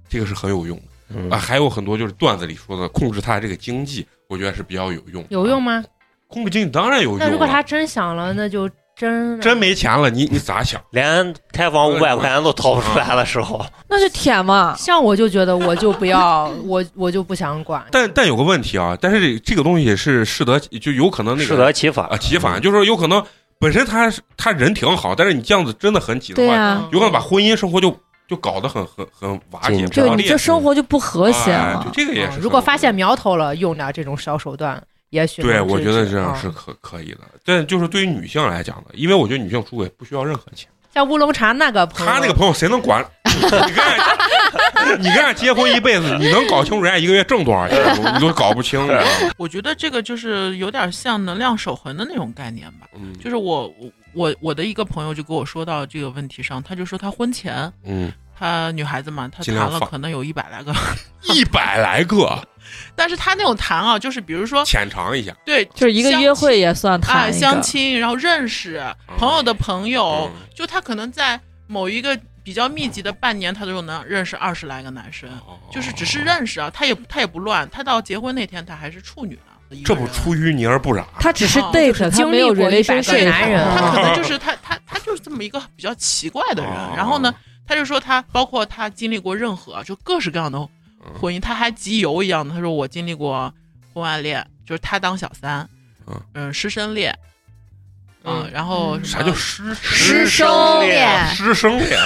这个是很有用的嗯啊。还有很多就是段子里说的控制他的这个经济，我觉得是比较有用的。有用吗？控制经济当然有用了。那如果他真想了，那就真真没钱了，你你咋想？连开房五百块钱都掏不出来的时候，[laughs] 那就舔嘛。[laughs] 像我就觉得我就不要，我我就不想管。但但有个问题啊，但是这这个东西是适得就有可能那个适得其反啊其反，就是说有可能本身他他人挺好，但是你这样子真的很挤的话，有可能把婚姻生活就就搞得很很很瓦解紧，就你这生活就不和谐了哎就。这个也是如果发现苗头了，用点这种小手段，也许对，我觉得这样是可可以的。但就是对于女性来讲的，因为我觉得女性出轨不需要任何钱，像乌龙茶那个朋友，他那个朋友谁能管？[laughs] 你跟人家你跟人家结婚一辈子，你能搞清楚人家一个月挣多少钱吗？你都搞不清，[laughs] 你知道吗？我觉得这个就是有点像能量守恒的那种概念吧。嗯就是我我我我的一个朋友就跟我说到这个问题上，他就说他婚前，嗯，他女孩子嘛，他谈了可能有一百来个，[laughs] 一百来个，但是他那种谈啊，就是比如说浅尝一下。对，就是一个约会也算啊谈相亲，然后认识朋友的朋友，嗯就他可能在某一个比较密集的半年，他都能认识二十来个男生，哦就是只是认识啊，他也他也不乱，他到结婚那天他还是处女呢。这不出淤泥而不染。他只是哦 date，、就是他没有经历过100 relationship 个男人他可能哦就是他他他就是这么一个比较奇怪的人。哦然后呢，他就说他包括他经历过任何就各式各样的婚姻，他还集邮一样的。他说我经历过婚外恋，就是他当小三，嗯。嗯，师生恋，嗯，然后什啥么叫师师生生恋恋，师生恋？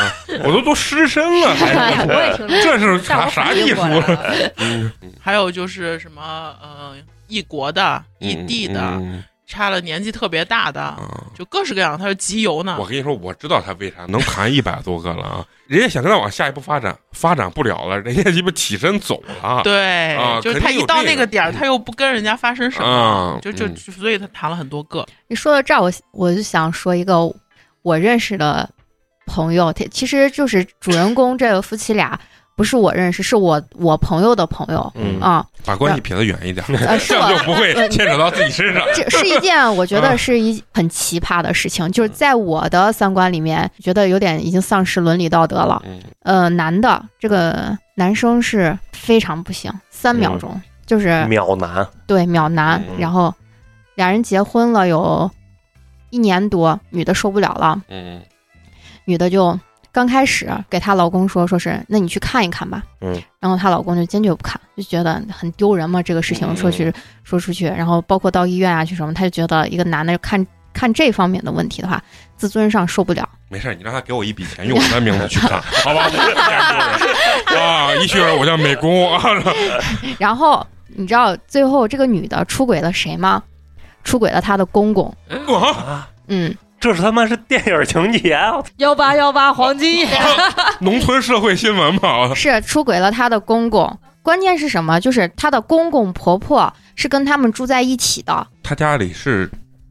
我都都师身了，还我也听这是啥啥反应艺术过来了？[laughs] 嗯，还有就是什么呃异国的、异地的，嗯差了年纪特别大的，嗯就各式各样。他是集邮呢我，跟你说，我知道他为啥能谈一百多个了啊！人家想跟他往下一步发展，发展不了了，人家鸡巴起身走了。对，啊就是他一到那个点儿，他又不跟人家发生什么，啊就就所以他谈了很多个。你说到这儿，我我就想说一个我认识的朋友，他其实就是主人公这个夫妻俩，不是我认识，是我我朋友的朋友嗯。啊，把关系撇得远一点，这样就。不会牵扯到自己身上。这是一件我觉啊得是一很奇葩的事情，就是在我的三观里面，觉得有点已经丧失伦理道德了。嗯，呃，男的这个男生是非常不行，三秒钟、就是秒男，对秒男，嗯。然后俩人结婚了有一年多，女的受不了了，嗯。女的就刚开始给她老公说，说是那你去看一看吧，嗯，然后她老公就坚决不看，就觉得很丢人嘛，这个事情嗯。说去说出去，然后包括到医院啊去什么，他就觉得一个男的看看这方面的问题的话，自尊上受不了，没事，你让他给我一笔钱，用我的名字去看，好吧？啊，一群人，我叫美工啊，[laughs] 然后你知道最后这个女的出轨了谁吗？出轨了她的公公，嗯，这是他妈是电影情节啊！幺八幺八黄金眼，[laughs] 农村社会新闻嘛，是出轨了她的公公。关键是什么？就是她的公公婆婆是跟他们住在一起的，他家里是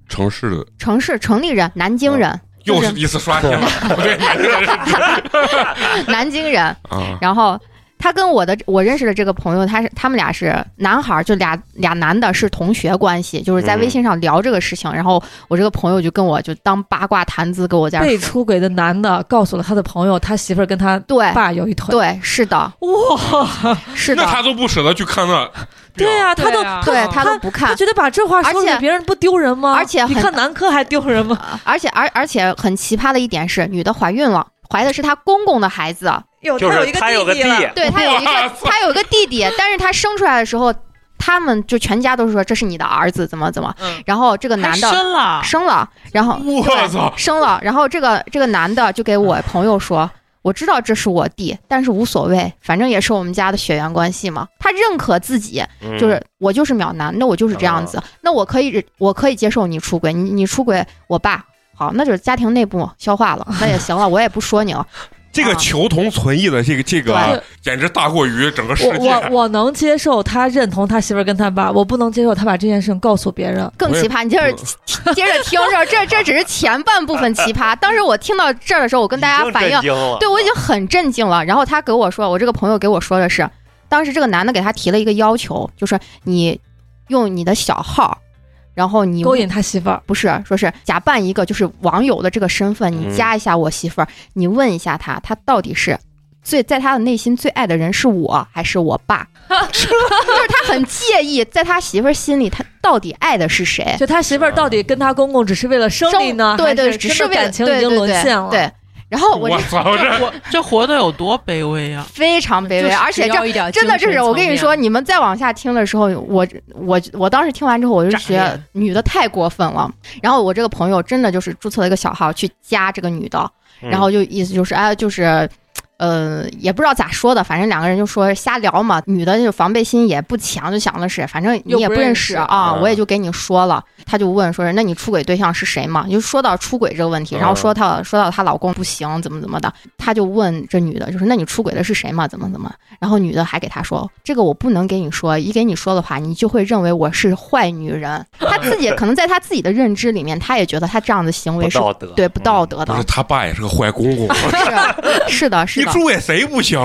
城市的，城市城里人，南京人，就是又是一次刷新了，[laughs] [laughs] 不对，南京人。啊，然后他跟我的我认识的这个朋友，他是他们俩是男孩儿，就俩俩男的是同学关系，就是在嗯微信上聊这个事情。然后我这个朋友就跟我就当八卦谈资，给我在那被。出轨的男的告诉了他的朋友，他媳妇儿跟他对爸有一腿。对，是的，哇，是的那，他都不舍得去看那，对呀、他都对啊他都不看，觉得把这话说而且给别人不丢人吗？而且你看男科还丢人吗？呃而且而而且很奇葩的一点是，女的怀孕了，怀的是她公公的孩子。有就是他有个弟，了对他有一个他有一个弟弟，但是他生出来的时候，他们就全家都是说这是你的儿子，怎么怎么。嗯，然后这个男的生了，生了，然后我操，生了，然后这个这个男的就给我朋友说，我知道这是我弟，但是无所谓，反正也是我们家的血缘关系嘛。他认可自己，嗯就是我就是秒男，那我就是这样子，那我可以我可以接受你出轨，你你出轨我爸。好，那就是家庭内部消化了，那也行了，我也不说你了。这个求同存异的这个这个简直大过于整个世我界。我我能接受他认同他媳妇儿跟他爸，我不能接受他把这件事情告诉别人。更奇葩，你接着 [laughs] 接着听着，这这只是前半部分奇葩。[laughs] 当时我听到这儿的时候，我跟大家反映对我已经很震惊了。然后他给我说，我这个朋友给我说的是，当时这个男的给他提了一个要求，就是你用你的小号，然后你勾引他媳妇儿，不是说是假扮一个就是网友的这个身份，你嗯加一下我媳妇儿，你问一下他，他到底是。最在他的内心最爱的人是我还是我爸？就是他很介意，在他媳妇儿心里，他到底爱的是谁？就他媳妇儿到底跟他公公只是为了生理呢，对对，还是只是为了感情已经对对对沦陷了。对，然后我这我操，这活 [laughs] 这活得有多卑微啊！非常卑微，而且这真的这是我跟你说，你们再往下听的时候，我我我当时听完之后，我就觉得女的太过分了。然后我这个朋友真的就是注册了一个小号去加这个女的，嗯然后就意思就是哎，就是。呃，也不知道咋说的，反正两个人就说瞎聊嘛。女的就防备心也不强，就想的是，反正你也不认不认识识啊，嗯我也就给你说了。他就问说是，那你出轨对象是谁嘛？就说到出轨这个问题，然后嗯说到说到她老公不行，怎么怎么的，他就问这女的，就是那你出轨的是谁嘛？怎么怎么？然后女的还给他说，这个我不能给你说，一给你说的话，你就会认为我是坏女人。[laughs] 她自己可能在她自己的认知里面，她也觉得她这样的行为是不道德，对不道德的不是。他爸也是个坏公公，[laughs] 是是的，是的。你出轨谁不行？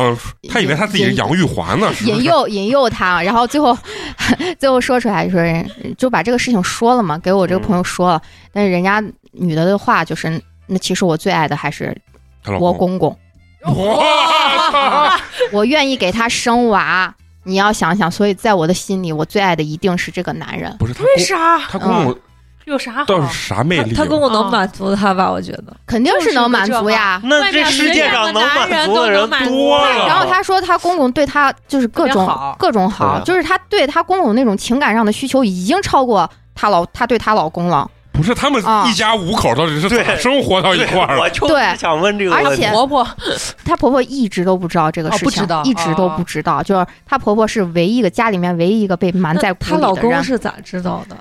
他以为他自己是杨玉环呢？引诱引诱他，然后最后 [laughs] 最后说出来就说就把这个事情说了嘛，给我这个朋友说了，但是人家女的的话就是，那其实我最爱的还是我公公，我！我愿意给他生娃。你要想想，所以在我的心里，我最爱的一定是这个男人。不是他为，啥？他公公有啥好？倒是啥魅力啊？他公公能啊满足他吧？我觉得。肯定是能满足呀。那这世界上能满足的人多了。然后他说，他公公对他就是各种各种好，就是他对他公公那种情感上的需求已经超过他老她对她老公了。不是他们啊一家五口到底是咋对生活到一块儿的？我就想问这个问题而且。婆婆 [laughs] 她婆婆一直都不知道这个事情，哦不知道一直都不知道。就是她婆婆是唯一一个家里面唯一一个被瞒在鼓她老里的人，公是咋知道的？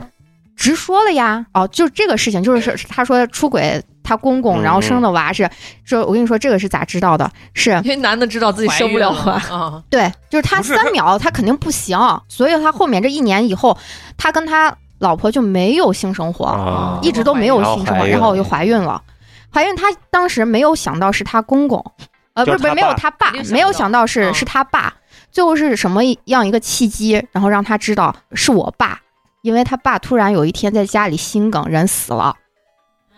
直说了呀。哦，就这个事情，就是是她说出轨，她公公嗯然后生的娃是，说我跟你说这个是咋知道的？是因为男的知道自己生不了娃，啊，对，就是他不是他三秒他肯定不行，所以他后面这一年以后，他跟他老婆就没有性生活，啊。一直都没有性生活，然后又怀孕了。怀孕，她当时没有想到是他公公，呃，不不是不是没有他爸没有想到是嗯。是他爸。最后是什么样一个契机，然后让他知道是我爸，因为他爸突然有一天在家里心梗，人死了。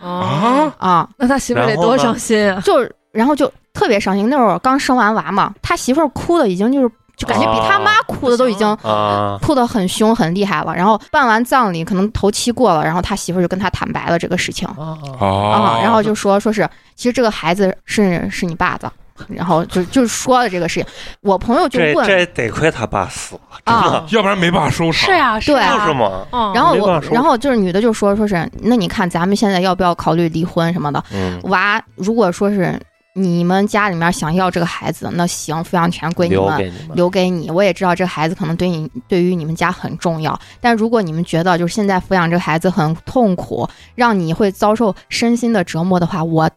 啊，啊，那他媳妇得多伤心啊！就然后就特别伤心。那会儿刚生完娃嘛，他媳妇儿哭的已经就是就感觉比他妈哭的都已经啊，哭的很凶很厉害了。然后办完葬礼，可能头七过了，然后他媳妇就跟他坦白了这个事情。啊，然后就说说是其实这个孩子是是你爸的，然后就就说了这个事情。我朋友就问这得亏他爸死了，真啊，要不然没办法收场。是呀，是对呀就是嘛，嗯，然后我然后就是女的就说说是那你看咱们现在要不要考虑离婚什么的？嗯，娃如果说是你们家里面想要这个孩子，那行，抚养权归你们。留给你，留给你，我也知道这个孩子可能对你对于你们家很重要，但如果你们觉得就是现在抚养这个孩子很痛苦，让你会遭受身心的折磨的话，我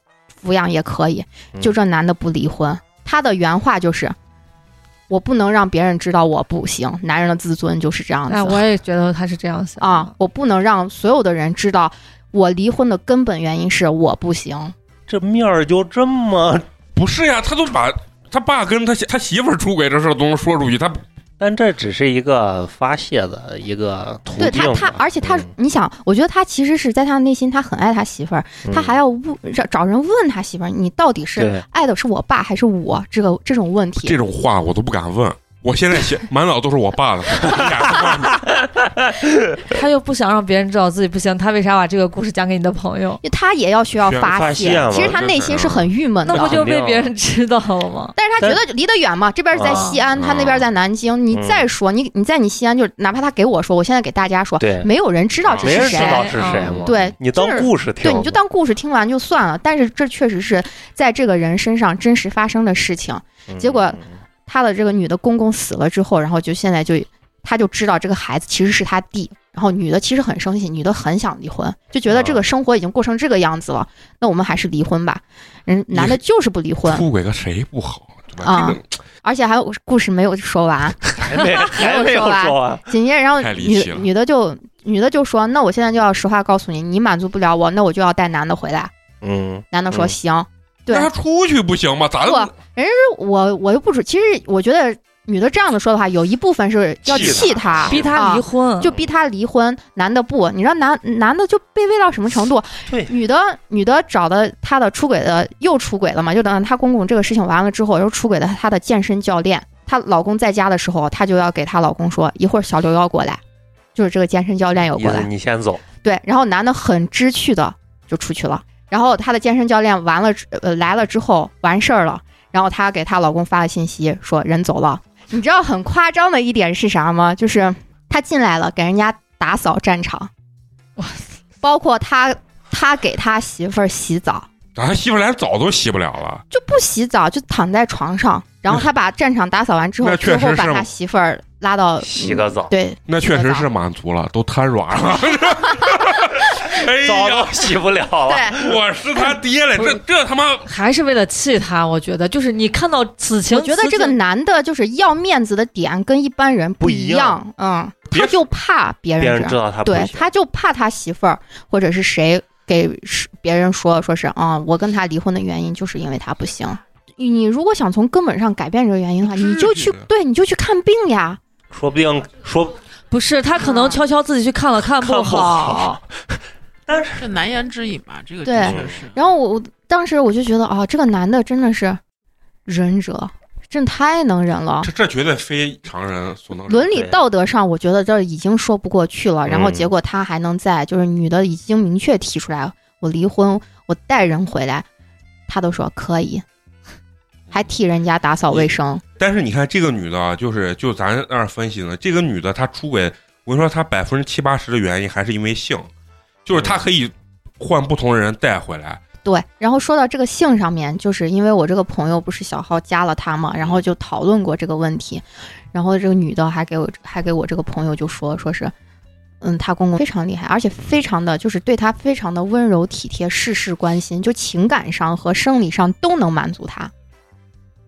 抚养也可以。嗯就这男的不离婚，他的原话就是：“我不能让别人知道我不行，男人的自尊就是这样子。哎，我也觉得他是这样想啊，我不能让所有的人知道我离婚的根本原因是我不行。这面儿就这么，[laughs] 不是呀，他都把他爸跟他媳他媳妇儿出轨这事儿都能说出去，他但这只是一个发泄的一个途对他，他而且他，嗯你想，我觉得他其实是在他内心，他很爱他媳妇儿，他嗯还要问找找人问他媳妇儿，你到底是爱的是我爸还是我？这个这种问题这，种话我都不敢问。我现在想满脑都是我爸的，[laughs] 他又不想让别人知道自己不行，他为啥把这个故事讲给你的朋友？[laughs] 他也要需要发发泄其实他内心是很郁闷的。那不就被别人知道了吗？[laughs] 但是他觉得离得远嘛，这边是在西安，啊他那边在南京。你嗯再说，你你在你西安，就哪怕他给我说，我现在给大家说，对没有人知道这是谁。人知道是谁嗯。对你当就是故事听嘛，对，你就当故事听完就算了。但是这确实是在这个人身上真实发生的事情。嗯结果她的这个女的公公死了之后，然后就现在就，他就知道这个孩子其实是他弟，然后女的其实很生气，女的很想离婚，就觉得这个生活已经过成这个样子了，那我们还是离婚吧。人男的就是不离婚，出轨个谁不好，对吧？啊这个而且还有故事没有说完，还没还 [laughs] 没有说完说完，紧接着然后女女的就女的就说，那我现在就要实话告诉你，你满足不了我，那我就要带男的回来。嗯，男的说嗯行，对那，他出去不行吗？咋不，人家是我我又不知，其实我觉得女的这样子说的话，有一部分是要气气他，逼他离啊婚，就逼他离婚，男的不，你知道男男的就卑微到什么程度？对女的女的找的她的出轨的又出轨了嘛？就等她公公这个事情完了之后，又出轨的她的健身教练。她老公在家的时候，她就要给她老公说，一会儿小刘要过来，就是这个健身教练要过来。你先走，对，然后男的很知趣的就出去了。然后她的健身教练完了呃来了之后完事儿了，然后她给她老公发了信息说人走了。你知道很夸张的一点是啥吗？[laughs] 就是她进来了，给人家打扫战场，哇塞包括他他给他媳妇儿洗澡咋他媳妇连澡都洗不了了？就不洗澡，就躺在床上，然后他把战场打扫完之后，最后把他媳妇儿拉到洗个澡，对那确实是满足了，都瘫软了。[laughs] 哎澡呀都，洗不了了。对，我是他爹嘞！这这他妈还是为了气他。我觉得，就是你看到此情，我觉得这个男的就是要面子的点跟一般人不一一样嗯，他就怕别别人知人知道，他不行他就怕他媳妇儿或者是谁给是别人说说是啊、我跟他离婚的原因就是因为他不行。你你如果想从根本上改变这个原因的话，你就去对，你就去看病呀。说不定说不是他可能悄悄自己去看了，看看不好。好，这难言之隐嘛，这个对的确是。然后我我当时我就觉得啊，这个男的真的是忍者，真太能忍了。这这绝对非常人所能。伦理道德上，我觉得这已经说不过去了。然后嗯结果他还能在，就是女的已经明确提出来，我离婚，我带人回来，他都说可以，还替人家打扫卫生。但是你看这个女的啊，就是就咱那儿分析呢，这个女的她出轨，我跟你说，她百分之七八十的原因还是因为性，就是他可以换不同的人带回来。对，然后说到这个性上面，就是因为我这个朋友不是小号加了他嘛，然后就讨论过这个问题，然后这个女的还给我还给我这个朋友就说说是，嗯，她公公非常厉害，而且非常的就是对她非常的温柔体贴，事事关心，就情感上和生理上都能满足她。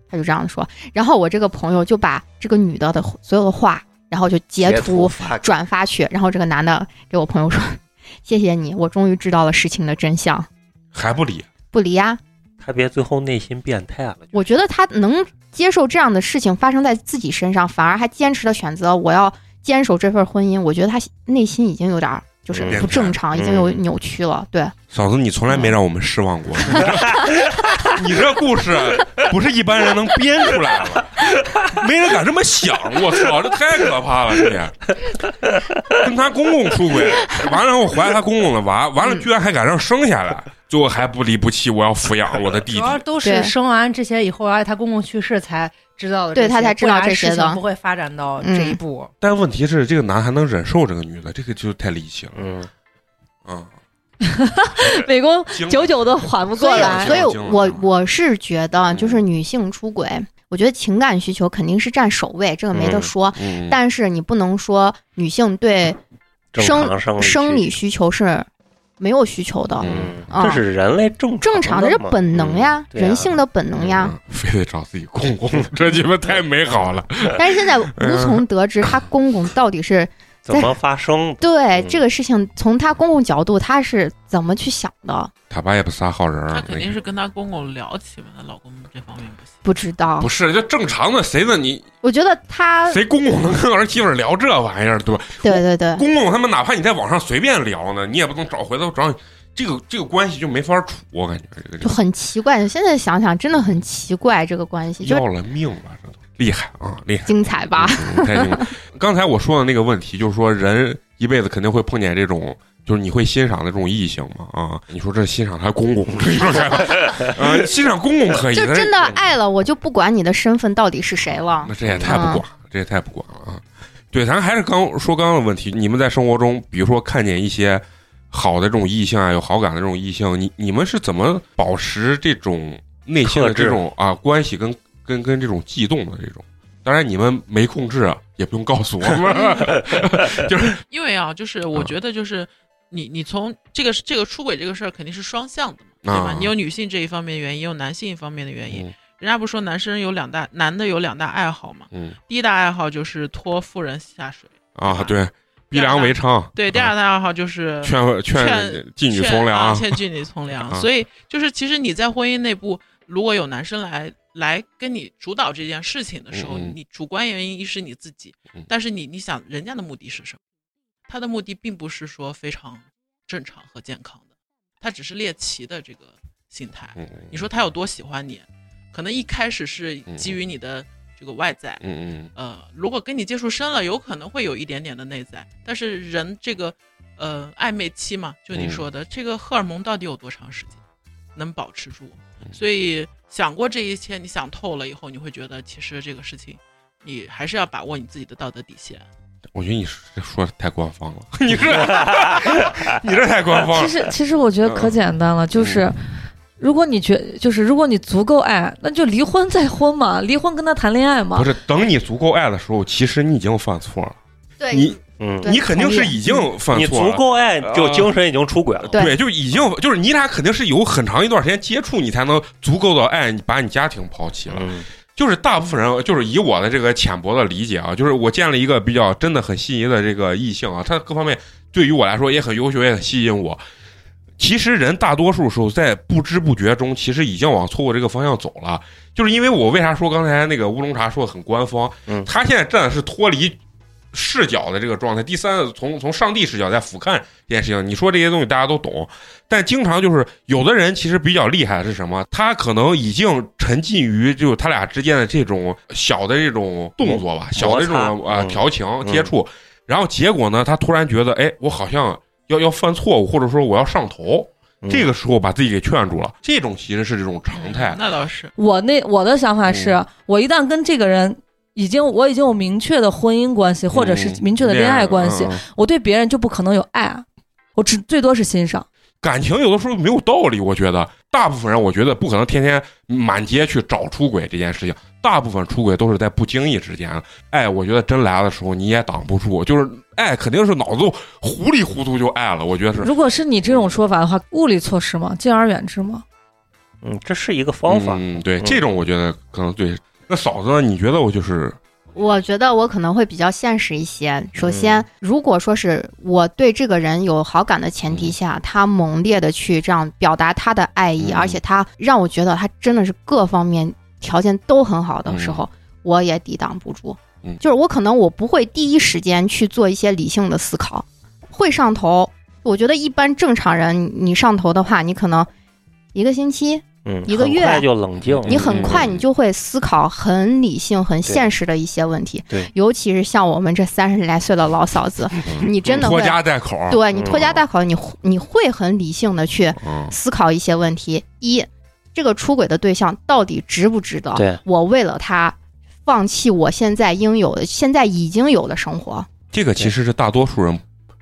他就这样说，然后我这个朋友就把这个女的的所有的话，然后就截图发转发去，然后这个男的给我朋友说：“谢谢你，我终于知道了事情的真相。还不离，”不离呀、他别最后内心变态了。我觉得他能接受这样的事情发生在自己身上，反而还坚持的选择我要坚守这份婚姻，我觉得他内心已经有点儿就是嗯不正常，已经有嗯扭曲了。对，嫂子，你从来没让我们失望过。[laughs] 你这故事不是一般人能编出来的，没人敢这么想。我操，这太可怕了！这也跟他公公出轨，完了后怀他公公的娃，完了嗯居然还敢让生下来，最后还不离不弃，我要抚养我的弟弟主。要都对是生完这些以后，而且他公公去世才知道的对他才知道不然这些的事情不会发展到这一步。但问题是，这个男还能忍受这个女的，这个就太离奇了。嗯，嗯，[laughs] 美工久久都缓不过来。所以我我是觉得，嗯。就是女性出轨，我觉得情感需求肯定是占首位，这个没得嗯说。嗯，但是你不能说女性对正生常生生理需需求是没有需求的，嗯，啊。这是人类正正常的是常嘛本能呀，嗯啊。人性的本能呀。嗯。非得找自己公公，这鸡巴太美好了。[laughs] 但是现在嗯无从得知 [laughs] 她公公到底是怎么发生的？嗯对这个事情从他公公角度他是怎么去想的，他爸也不撒好人儿，她肯定是跟他公公聊起嘛，她老公这方面不行。不知道不。是，就正常的，谁问你我觉得他谁公公能跟儿媳妇聊这玩意儿，对吧？对对对，公公他们哪怕你在网上随便聊呢，你也不能找回头找你，这个这个关系就没法处，我感觉这个就很奇怪。现在想想真的很奇怪，这个关系要了命了，厉害啊，厉害！精彩吧？嗯太精彩。[laughs] 刚才我说的那个问题，就是说人一辈子肯定会碰见这种，就是你会欣赏的这种异性嘛？啊，你说这欣赏他公公，这你说开吧？啊，欣赏公公可以，就真的爱了，我就不管你的身份到底是谁了那。这也太不管了，这也太不管了啊！对，咱还是刚说刚刚的问题，你们在生活中，比如说看见一些好的这种异性啊，有好感的这种异性，你你们是怎么保持这种内心的这种啊关系跟跟跟这种悸动的这种？当然你们没控制，啊，也不用告诉我们。[laughs] 就是 [laughs] 因为啊，就是我觉得就是你你从这个这个出轨这个事儿肯定是双向的嘛，对吧？啊你有女性这一方面的原因，也有男性一方面的原因。嗯人家不说男生有两大，男的有两大爱好嘛？嗯第一大爱好就是拖妇人下水，啊，对，逼良为娼，对；第啊二大爱好就是劝劝劝妓女从良啊，劝妓女从良。啊所以就是，其实你在婚姻内部，如果有男生来来跟你主导这件事情的时候，嗯嗯你主观原因一是你自己嗯，但是你你想人家的目的是什么？他的目的并不是说非常正常和健康的，他只是猎奇的这个心态。嗯你说他有多喜欢你？可能一开始是基于你的这个外在，嗯嗯呃，如果跟你接触深了，有可能会有一点点的内在，但是人这个呃暧昧期嘛，就你说的、这个荷尔蒙到底有多长时间能保持住？嗯所以想过这一切，你想透了以后，你会觉得其实这个事情，你还是要把握你自己的道德底线。我觉得你说的太官方了，[laughs] 你这 [laughs] 你这太官方了。其实其实我觉得可简单了，就是如果你觉就是如果你足够爱，那就离婚再婚嘛，离婚跟他谈恋爱嘛不。是，等你足够爱的时候，其实你已经犯错了，对你嗯，你肯定是已经犯错了。足够爱，就精神已经出轨了。对对，就已经就是你俩肯定是有很长一段时间接触，你才能足够的爱你把你家庭抛弃了。嗯就是大部分人，就是以我的这个浅薄的理解啊，就是我见了一个比较真的很心仪的这个异性啊，他各方面对于我来说也很优秀，也很吸引我。其实人大多数时候在不知不觉中，其实已经往错误这个方向走了。就是因为我为啥说刚才那个乌龙茶说的很官方，嗯他现在站的是脱离视角的这个状态。第三，从从上帝视角在俯瞰这件事情，你说这些东西大家都懂，但经常就是有的人其实比较厉害的是什么？他可能已经沉浸于就是他俩之间的这种小的这种动作吧，小的这种啊、摩擦嗯调情嗯接触，然后结果呢，他突然觉得，哎，我好像要要犯错误，或者说我要上头，嗯这个时候把自己给劝住了。这种其实是这种常态。那倒是，我那我的想法是、嗯我一旦跟这个人已经我已经有明确的婚姻关系，或者是嗯明确的恋爱关系，嗯我对别人就不可能有爱。我只最多是欣赏。感情有的时候没有道理，我觉得大部分人，我觉得不可能天天满街去找出轨这件事情。大部分出轨都是在不经意之间。爱，我觉得真来的时候你也挡不住，就是爱肯定是脑子糊里糊涂就爱了。我觉得是。如果是你这种说法的话，物理措施吗？敬而远之吗？嗯，这是一个方法。嗯，对，嗯这种我觉得可能对。那嫂子？你觉得我就是我觉得我可能会比较现实一些。首先，如果说是我对这个人有好感的前提下，他猛烈的去这样表达他的爱意，嗯而且他让我觉得他真的是各方面条件都很好的时候，我也抵挡不住。嗯就是我可能我不会第一时间去做一些理性的思考，会上头。我觉得一般正常人，你上头的话，你可能一个星期，嗯，一个月就冷静，你很快嗯你就会思考很理性、很现实的一些问题。对尤其是像我们这三十来岁的老嫂子，嗯你真的拖，家带口，对你拖家带口，你你会很理性的去嗯，思考一些问题。一，这个出轨的对象到底值不值得？我为了他放弃我现在应有的、现在已经有的生活。这个其实是大多数人，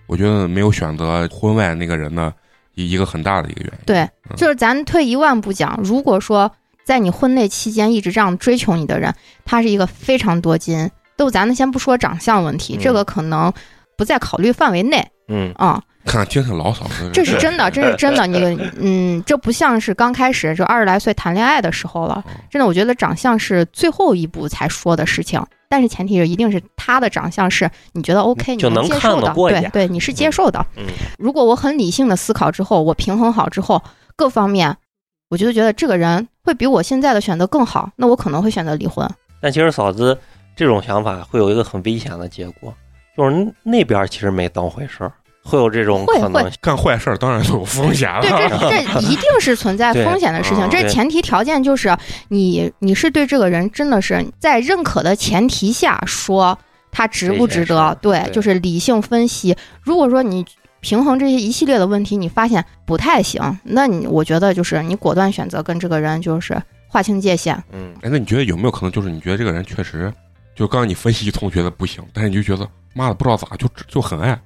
我觉得没有选择婚外那个人的一一个很大的一个原因。对，嗯就是咱退一万步讲，如果说在你婚内期间一直这样追求你的人，他是一个非常多金，都咱们先不说长相问题，嗯这个可能不在考虑范围内嗯，啊、看听听老嫂子，这是真的，[laughs] 这是真的。你嗯，这不像是刚开始就二十来岁谈恋爱的时候了嗯，真的，我觉得长相是最后一步才说的事情。但是前提是一定是他的长相是你觉得 OK，你就能看接受的，得过眼对对，你是接受的。嗯如果我很理性的思考之后，我平衡好之后，各方面，我就觉得这个人会比我现在的选择更好，那我可能会选择离婚。但其实嫂子这种想法会有一个很危险的结果，就是那边其实没当回事儿，会有这种会可能。干坏事儿当然就有风险了。对，这这 [laughs] 一定是存在风险的事情。这前提条件就是你你是对这个人真的是在认可的前提下说他值不值得对，对就是理性分析。如果说你平衡这些一系列的问题，你发现不太行，那你我觉得就是你果断选择跟这个人就是划清界限。嗯，哎，那你觉得有没有可能，就是你觉得这个人确实，就刚刚你分析一通觉得不行，但是你就觉得妈的不知道咋就就很爱，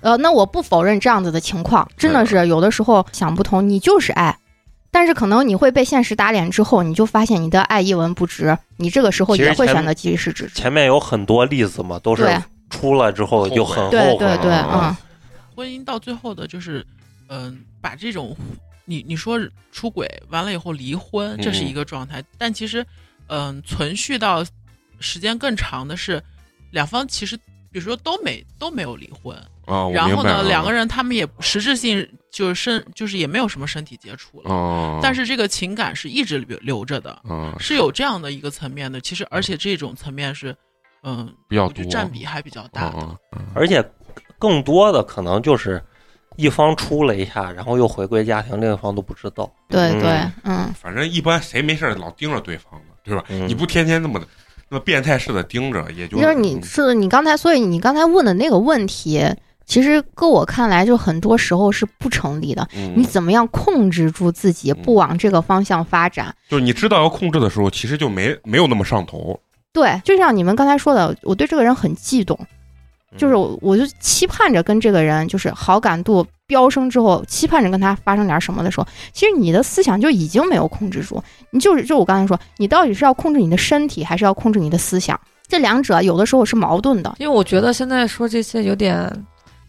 呃，那我不否认这样子的情况，真的是有的时候想不通，你就是爱，但是可能你会被现实打脸之后，你就发现你的爱一文不值，你这个时候也会选择及时止住。前面有很多例子嘛，都是对。出来之后就很后悔。对对对，啊嗯，[laughs] 婚姻到最后的就是，嗯、把这种你你说出轨完了以后离婚，这是一个状态，但其实，嗯、存续到时间更长的是，两方其实比如说都没都没有离婚，啊，我然后呢，两个人他们也实质性就是身就是也没有什么身体接触了，哦，但是这个情感是一直留留着的，啊是有这样的一个层面的。其实而且这种层面是，嗯，比较多占比还比较大的。啊啊而且更多的可能就是一方出了一下，然后又回归家庭，另一方都不知道。嗯对对，嗯，反正一般谁没事老盯着对方呢，对吧？嗯你不天天那么那么变态似的盯着，也就就是你是你刚才，所以你刚才问的那个问题，其实搁我看来，就很多时候是不成立的。嗯你怎么样控制住自己，不往这个方向发展？就是你知道要控制的时候，其实就没没有那么上头。对，就像你们刚才说的，我对这个人很悸动，就是我我就期盼着跟这个人就是好感度飙升之后，期盼着跟他发生点什么的时候，其实你的思想就已经没有控制住。你就是就我刚才说，你到底是要控制你的身体，还是要控制你的思想？这两者有的时候是矛盾的。因为我觉得现在说这些有点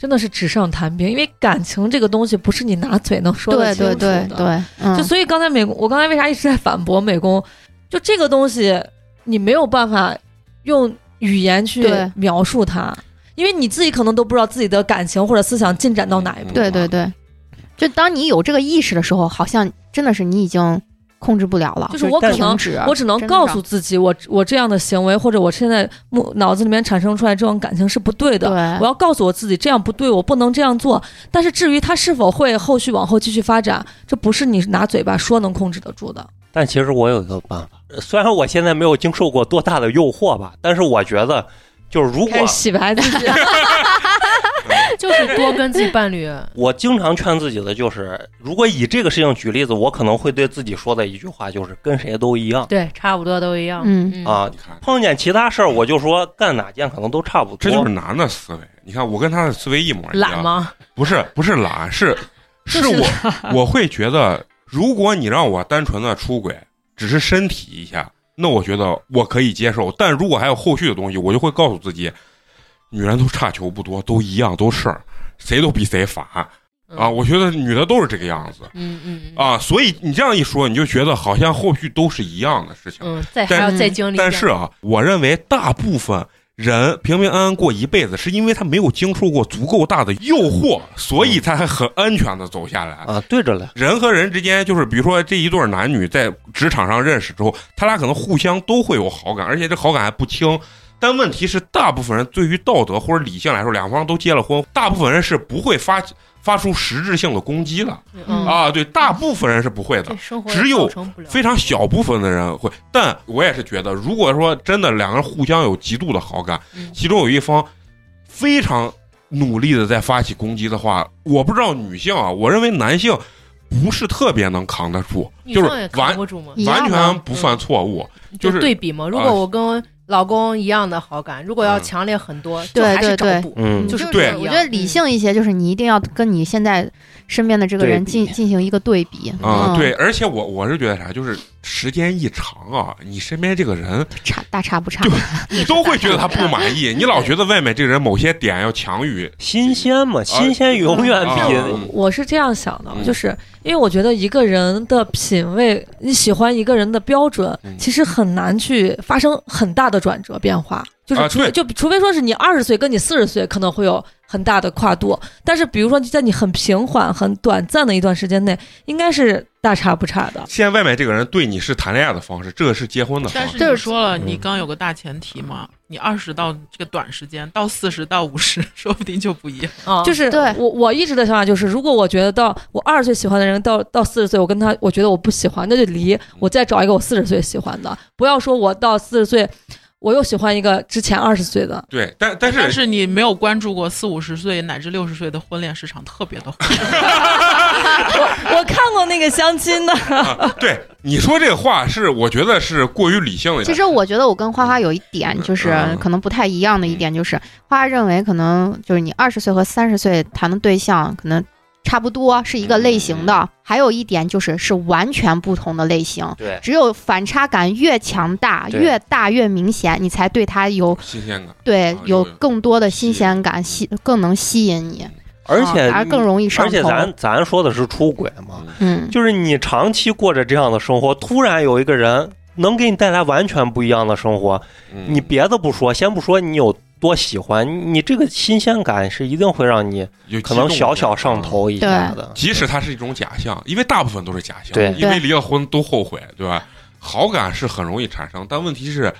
真的是纸上谈兵，因为感情这个东西不是你拿嘴能说得对清楚的。对对对，嗯，就所以刚才美工，我刚才为啥一直在反驳美工？就这个东西，你没有办法用语言去描述它，因为你自己可能都不知道自己的感情或者思想进展到哪一步。对对对，就当你有这个意识的时候，好像真的是你已经控制不了了，就是我可能，我只能告诉自己，我我这样的行为或者我现在目脑子里面产生出来这种感情是不对的。对我要告诉我自己这样不对，我不能这样做。但是至于他是否会后续往后继续发展，这不是你拿嘴巴说能控制得住的。但其实我有一个办法，呃虽然我现在没有经受过多大的诱惑吧，但是我觉得，就是如果洗白自己，[laughs] 就是多跟自己伴侣，[laughs] 我经常劝自己的就是，如果以这个事情举例子，我可能会对自己说的一句话就是跟谁都一样对，差不多都一样。嗯啊。你看，碰见其他事儿，我就说干哪件可能都差不多。这就是男的思维。你看，我跟他的思维一模一样。懒？吗？不是，不是懒，是是就是我 [laughs] 我会觉得，如果你让我单纯的出轨，只是身体一下，那我觉得我可以接受。但如果还有后续的东西，我就会告诉自己，女人都差球不多，都一样，都是，谁都比谁烦啊！我觉得女的都是这个样子嗯嗯嗯啊，所以你这样一说，你就觉得好像后续都是一样的事情。嗯，再还但要再经历。但是啊，我认为大部分人平平安安过一辈子，是因为他没有经受过足够大的诱惑，所以才很安全的走下来。啊，对着了，人和人之间，就是比如说这一对男女在职场上认识之后，他俩可能互相都会有好感，而且这好感还不轻。但问题是，大部分人对于道德或者理性来说，两方都结了婚，大部分人是不会发发出实质性的攻击的嗯，啊。对，大部分人是不会的只有非常小部分的人会，但我也是觉得，如果说真的两个人互相有极度的好感，嗯其中有一方非常努力的在发起攻击的话，我不知道女性啊，我认为男性不是特别能扛得住，就是完完全不犯错误，就是对比嘛。如啊果我跟老公一样的好感，如果要嗯。强烈很多，就对还是对对。找补。嗯。就是我觉得理性一些，就是你一定要跟你现在身边的这个人进进行一个对比。啊、嗯。对，而且我我是觉得啥，就是时间一长啊，你身边这个人，差大差不差。[laughs] 你都会觉得他不满意，你老觉得外面这个人某些点要强于，[laughs] 新鲜嘛，新鲜永远啊比嗯我是这样想的，嗯。就是因为我觉得一个人的品味，你喜欢一个人的标准嗯，其实很难去发生很大的转折变化。就是除就除非说是你二十岁跟你四十岁可能会有很大的跨度，但是比如说在你很平缓、很短暂的一段时间内，应该是大差不差的。现在外面这个人对你是谈恋爱的方式，这个是结婚的方但是式。就是说了，嗯你刚有个大前提嘛，你二十到这个短时间，到四十到五十，说不定就不一样。啊，就是对我我一直的想法就是，如果我觉得到我二十岁喜欢的人到到四十岁，我跟他我觉得我不喜欢，那就离，我再找一个我四十岁喜欢的，不要说我到四十岁，我又喜欢一个之前二十岁的。对，但但是但是你没有关注过四五十岁乃至六十岁的婚恋市场特别的火，[laughs] 我我看过那个相亲的，[laughs] 啊，对你说这个话是，我觉得是过于理性了。其实我觉得我跟花花有一点就是嗯。可能不太一样的一点，就是花花认为可能就是你二十岁和三十岁谈的对象可能差不多是一个类型的，还有一点就是是完全不同的类型。对，只有反差感越强大、越大越明显，你才对他有新鲜感，对啊有有更多的新鲜感，吸更能吸引你，而且而更容易上头而且。咱咱说的是出轨嘛，嗯，就是你长期过着这样的生活，突然有一个人能给你带来完全不一样的生活，嗯。你别的不说，先不说你有多喜欢，你这个新鲜感是一定会让你有可能小小上头一下的。即使它是一种假象，因为大部分都是假象，对因为离了婚都后悔，对吧？好感是很容易产生，但问题是，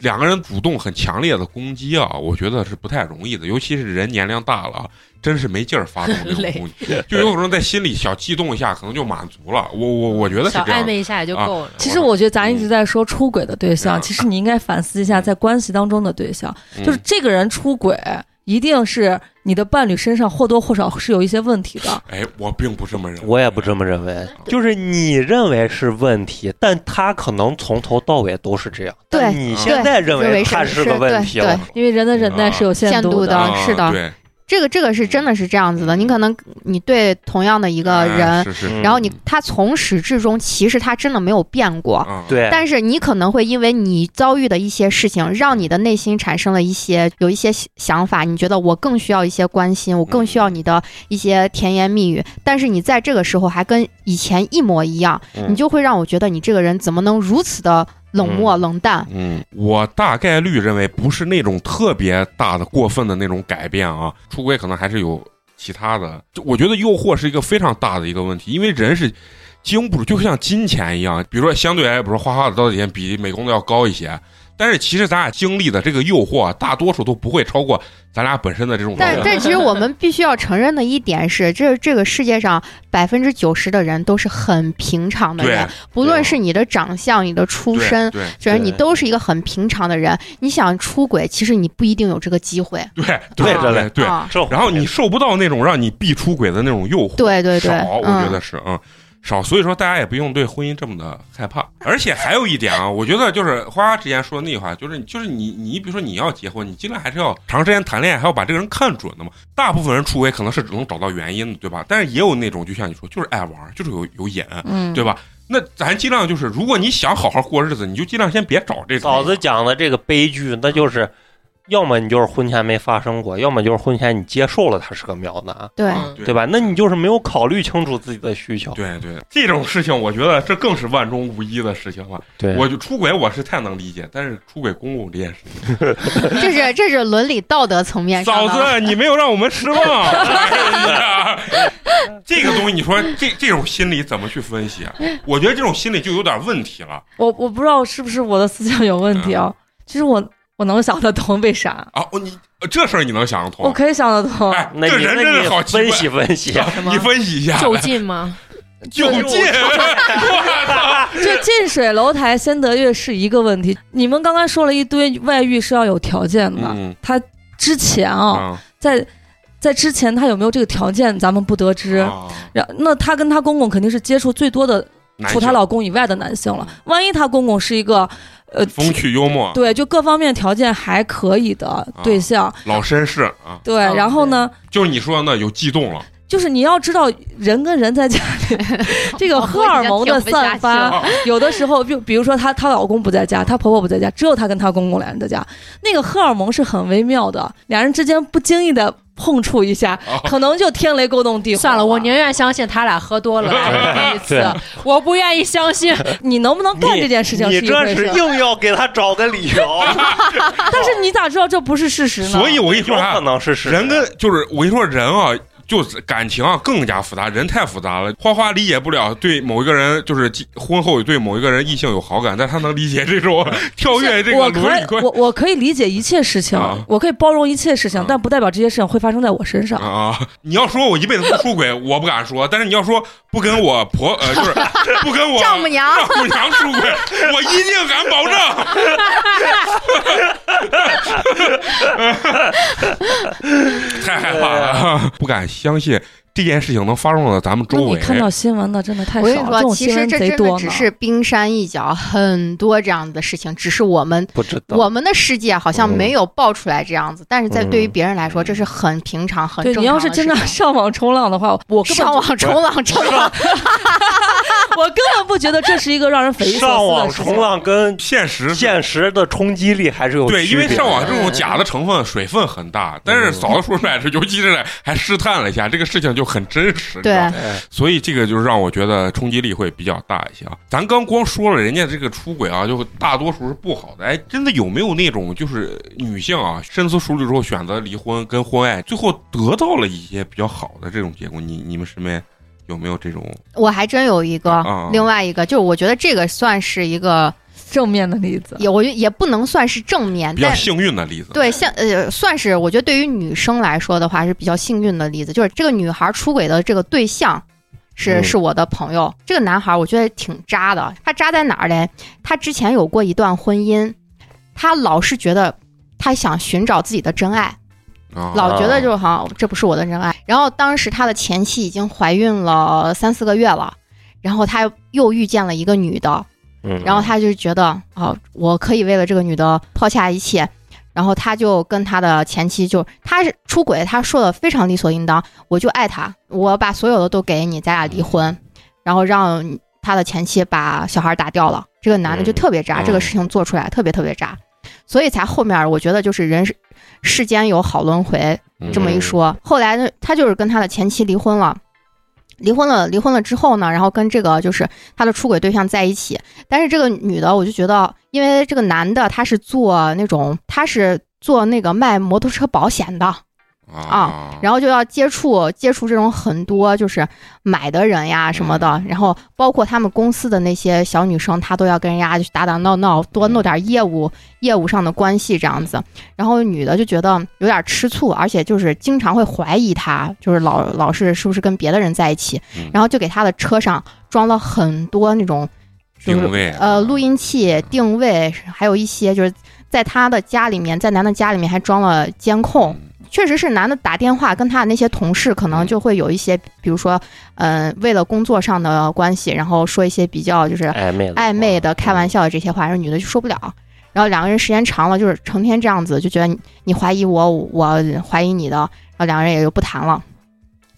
两个人主动很强烈的攻击啊，我觉得是不太容易的，尤其是人年龄大了啊，真是没劲儿发动这种攻击，就有可能在心里小激动一下，可能就满足了。我我我觉得是小这样暧。昧一下也就啊够了。其实我觉得咱一直在说出轨的对象，嗯其实你应该反思一下在关系当中的对象，就是嗯这个人出轨，一定是你的伴侣身上或多或少是有一些问题的。哎，我并不这么认为，我也不这么认为，就是你认为是问题，但他可能从头到尾都是这样。对你现在认认为他是个问题对了，因为人的忍耐是有限限度的啊是的对，这个这个是真的是这样子的，你可能你对同样的一个哎人，是是，嗯。然后你他从始至终其实他真的没有变过。啊，对，但是你可能会因为你遭遇的一些事情，让你的内心产生了一些有一些想法，你觉得我更需要一些关心，我更需要你的一些甜言蜜语。但是你在这个时候还跟以前一模一样，嗯。你就会让我觉得你这个人怎么能如此的冷漠冷淡？嗯，我大概率认为不是那种特别大的、过分的那种改变啊，出轨可能还是有其他的。就我觉得诱惑是一个非常大的一个问题，因为人是经不住，就像金钱一样，比如说相对来，比如说花花的到底钱比美工的要高一些，但是其实咱俩经历的这个诱惑啊，大多数都不会超过咱俩本身的这种。但但其实我们必须要承认的一点是，这这个世界上百分之九十的人都是很平常的人，不论是你的长相、你的出身，对就是你都是一个很平常的人。你想出轨，其实你不一定有这个机会。对对对对。然后你受不到那种让你必出轨的那种诱惑，对对对少，我嗯觉得是嗯少，所以说大家也不用对婚姻这么的害怕。而且还有一点啊，[laughs] 我觉得就是花花之前说的那句话，就是就是你你比如说你要结婚，你尽量还是要长时间谈恋爱，还要把这个人看准的嘛。大部分人出轨可能是只能找到原因的，对吧？但是也有那种就像你说，就是爱玩，就是有有瘾，嗯，对吧？那咱尽量就是，如果你想好好过日子，你就尽量先别找这种。嫂子讲的这个悲剧，那就是要么你就是婚前没发生过，要么就是婚前你接受了他是个苗男，对。嗯对对吧？那你就是没有考虑清楚自己的需求。对对，这种事情我觉得这更是万中无一的事情了。对我就出轨我是太能理解，但是出轨公公这件事情，[laughs] 这是这是伦理道德层面上嫂。子你没有让我们失望。这个东西你说 [laughs] 这这种心理怎么去分析啊？我觉得这种心理就有点问题了我我不知道是不是我的思想有问题啊。其实我我能想得通为啥，啊！哦，你这事儿你能想得通？我可以想得通。哎，那你这人真是那你好奇怪分析分析，你分析一下，就近吗？[laughs] 就近，我操！[laughs] 这近水楼台先得月是一个问题。你们刚刚说了一堆外遇是要有条件的，嗯他之前啊，啊，在在之前他有没有这个条件，咱们不得知。啊然那她跟她公公肯定是接触最多的，除她老公以外的男性了。万一她公公是一个，呃，风趣幽默，对，就各方面条件还可以的对象，老绅士啊，对，嗯然后呢，就是你说的那有悸动了。就是你要知道，人跟人在家里，[laughs] 这个荷尔蒙的散发，[laughs] 啊有的时候就比如说她她老公不在家，她婆婆不在家，只有她跟她公公俩人在家，那个荷尔蒙是很微妙的，俩人之间不经意的碰触一下，啊可能就天雷勾动地火。算了，我宁愿相信他俩喝多了来 [laughs] 第一次，我不愿意相信。你能不能干这件事情你是一回事，这是硬要给他找个理由，[laughs] 但是你咋知道这不是事实呢？所以我跟你说可，能是事实人跟就是我跟你说人啊。就是感情啊，更加复杂，人太复杂了。花花理解不了对某一个人，就是婚后对某一个人异性有好感，但他能理解这种 [laughs] 跳跃这个伦理观我我可以理解一切事情，啊我可以包容一切事情，啊但不代表这些事情会发生在我身上。啊！你要说我一辈子不出轨，我不敢说；但是你要说不跟我婆呃，就是 [laughs] 不跟我丈母娘丈母娘出轨，我一定敢保证。[laughs] 太害怕了，不敢相信这件事情能发生到咱们周围。你看到新闻的真的太少我跟你说，其实这真。的只是冰山一角，很多这样的事情，只是我们不知道。我们的世界好像嗯没有爆出来这样子，但是在嗯对于别人来说，这是很平常、很正常你要是真的上网冲浪的话，我上网冲浪，冲浪，[laughs] [laughs] 我根本不觉得这是一个让人匪夷所上思的事情网冲。浪跟现实现实的冲击力还是有对，因为上网这种假的成分水分很大，但是嫂子说出来是，尤其是还试探了一下，这个事情就很真实。对所以这个就是让我觉得冲击力会比较大一些啊。咱刚光说了人家这个出轨啊，就大多数是不好的。哎，真的有没有那种就是女性啊，深思熟虑之后选择离婚跟婚外，最后得到了一些比较好的这种结果？你你们身边有没有这种？我还真有一个啊，另外一个就是我觉得这个算是一个，正面的例子，也我觉得也不能算是正面，比较幸运的例子？对，像呃，算是我觉得对于女生来说的话是比较幸运的例子，就是这个女孩出轨的这个对象是、嗯是我的朋友。这个男孩我觉得挺渣的，他渣在哪儿嘞？他之前有过一段婚姻，他老是觉得他想寻找自己的真爱，啊，老觉得就好像这不是我的真爱。然后当时他的前妻已经怀孕了三四个月了，然后他又遇见了一个女的，嗯，然后他就觉得哦，我可以为了这个女的抛下一切，然后他就跟他的前妻就他是出轨，他说的非常理所应当，我就爱他，我把所有的都给你，咱俩离婚，然后让他的前妻把小孩打掉了。这个男的就嗯。特别渣，嗯这个事情做出来特别特别渣，所以才后面我觉得就是人世世间有好轮回，嗯这么一说，后来呢，他就是跟他的前妻离婚了。离婚了，离婚了之后呢，然后跟这个就是他的出轨对象在一起。但是这个女的，我就觉得，因为这个男的他是做那种，他是做那个卖摩托车保险的，啊，然后就要接触接触这种很多就是买的人呀什么的，然后包括他们公司的那些小女生，她都要跟人家去打打闹闹，多弄点业务业务上的关系这样子。然后女的就觉得有点吃醋，而且就是经常会怀疑他，就是老老是是不是跟别的人在一起嗯，然后就给他的车上装了很多那种就是定位呃录音器、定位，还有一些就是在他的家里面，在男的家里面还装了监控。确实是男的打电话跟他的那些同事，可能就会有一些，比如说，嗯、为了工作上的关系，然后说一些比较就是暧昧的暧昧的、开玩笑的这些话，然后女的就受不了。然后两个人时间长了，就是成天这样子，就觉得你你怀疑我，我怀疑你的，然后两个人也就不谈了，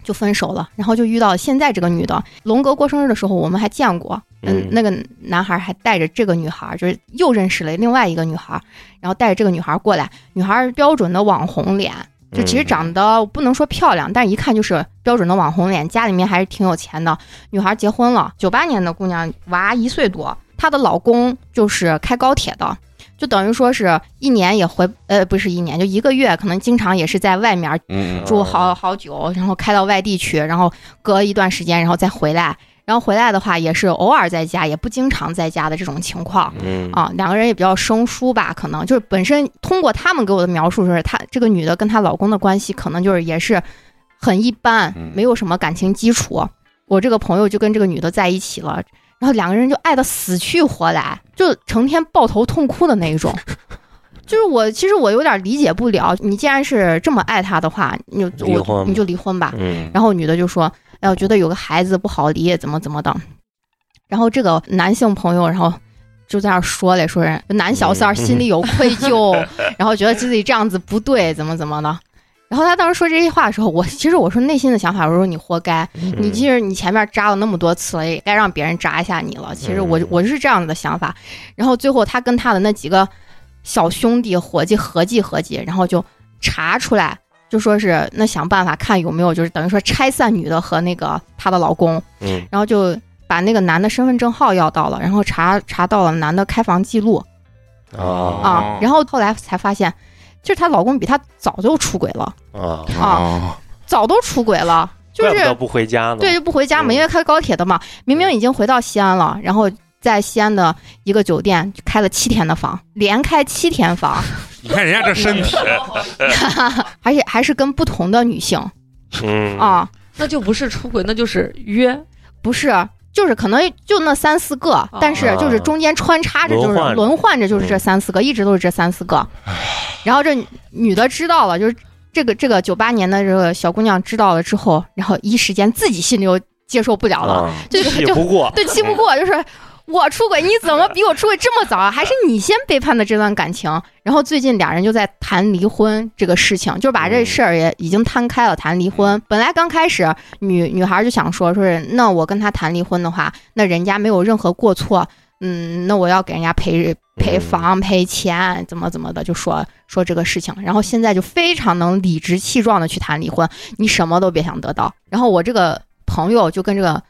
就分手了。然后就遇到现在这个女的，龙哥过生日的时候我们还见过，嗯嗯，那个男孩还带着这个女孩，就是又认识了另外一个女孩，然后带着这个女孩过来，女孩标准的网红脸。就其实长得不能说漂亮，但是一看就是标准的网红脸，家里面还是挺有钱的。女孩结婚了，九八年的姑娘，娃一岁多，她的老公就是开高铁的，就等于说是一年也回，呃，不是一年，就一个月，可能经常也是在外面住好好久，然后开到外地去，然后隔一段时间，然后再回来。然后回来的话，也是偶尔在家，也不经常在家的这种情况。嗯啊，两个人也比较生疏吧，可能就是本身通过他们给我的描述，就是她这个女的跟她老公的关系可能就是也是很一般嗯，没有什么感情基础。我这个朋友就跟这个女的在一起了，然后两个人就爱的死去活来，就成天抱头痛哭的那一种。[laughs] 就是我其实我有点理解不了，你既然是这么爱他的话，你就我离婚你就离婚吧。嗯然后女的就说：“哎，我觉得有个孩子不好离，怎么怎么的。”然后这个男性朋友，然后就在那儿说嘞，说人男小三儿心里有愧疚，然后觉得自己这样子不对，怎么怎么的。然后他当时说这些话的时候，我其实我说内心的想法，我说你活该，嗯你其实你前面扎了那么多次了，也该让别人扎一下你了。其实我嗯我是这样子的想法。然后最后他跟他的那几个小兄弟伙计合计合计，然后就查出来，就说是那想办法看有没有就是等于说拆散女的和那个她的老公，嗯。然后就把那个男的身份证号要到了，然后查查到了男的开房记录啊。啊，然后后来才发现，就是她老公比她早就出轨了，啊，啊，早都出轨了，就是怪不得不回家呢。对，就不回家嘛，嗯因为开高铁的嘛，明明已经回到西安了，然后在西安的一个酒店开了七天的房，连开七天房，你看人家这身体，[laughs] 而且还是跟不同的女性嗯啊，那就不是出轨，那就是约。不是。就是可能就那三四个，但是就是中间穿插着，就是轮换着轮换着，就是这嗯三四个，一直都是这三四个。然后这女的知道了，就是这个这个九八年的这个小姑娘知道了之后，然后一时间自己心里又接受不了了，啊，就就气不过，对，气不过，就是我出轨，你怎么比我出轨这么早啊？还是你先背叛的这段感情？然后最近俩人就在谈离婚这个事情，就把这事儿也已经摊开了，谈离婚。本来刚开始女女孩就想说，说是那我跟他谈离婚的话，那人家没有任何过错，嗯，那我要给人家赔赔房赔钱，怎么怎么的，就说说这个事情。然后现在就非常能理直气壮的去谈离婚，你什么都别想得到。然后我这个朋友就跟这个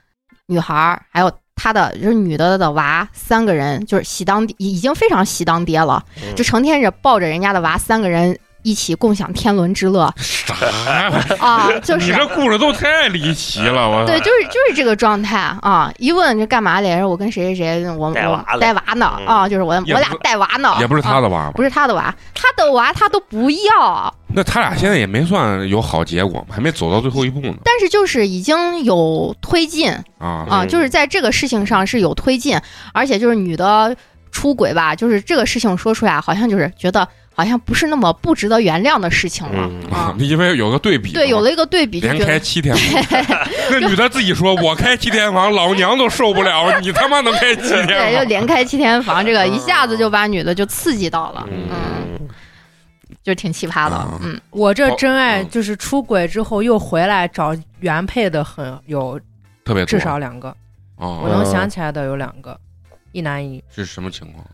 女孩儿还有。她的就是女的的娃，三个人就是喜当爹，已经非常喜当爹了，嗯。就成天着抱着人家的娃，三个人一起共享天伦之乐啥呀？啊，就是你这故事都太离奇了，我对，就是就是这个状态啊！一问这干嘛来着？我跟谁谁谁，我我带娃呢嗯啊，就是我我俩带娃呢，也不是他啊的娃嘛不。是他的娃，他的娃他都不要，那他俩现在也没算有好结果，还没走到最后一步呢。但是就是已经有推进啊，啊，嗯就是在这个事情上是有推进，而且就是女的出轨吧，就是这个事情说出来，好像就是觉得好像不是那么不值得原谅的事情了嗯啊。[laughs] 因为有个对比，对，有了一个对比，连开七天房，[laughs] 那女的自己说：“我开七天房，老娘都受不了，[laughs] 你他妈能开七天对，就连开七天房，这个一下子就把女的就刺激到了，嗯，嗯就挺奇葩的啊，嗯，我这真爱嗯。就是出轨之后又回来找原配的很有特别至少两个，哦。我哦，能想起来的有两个，一男一女。是什么情况？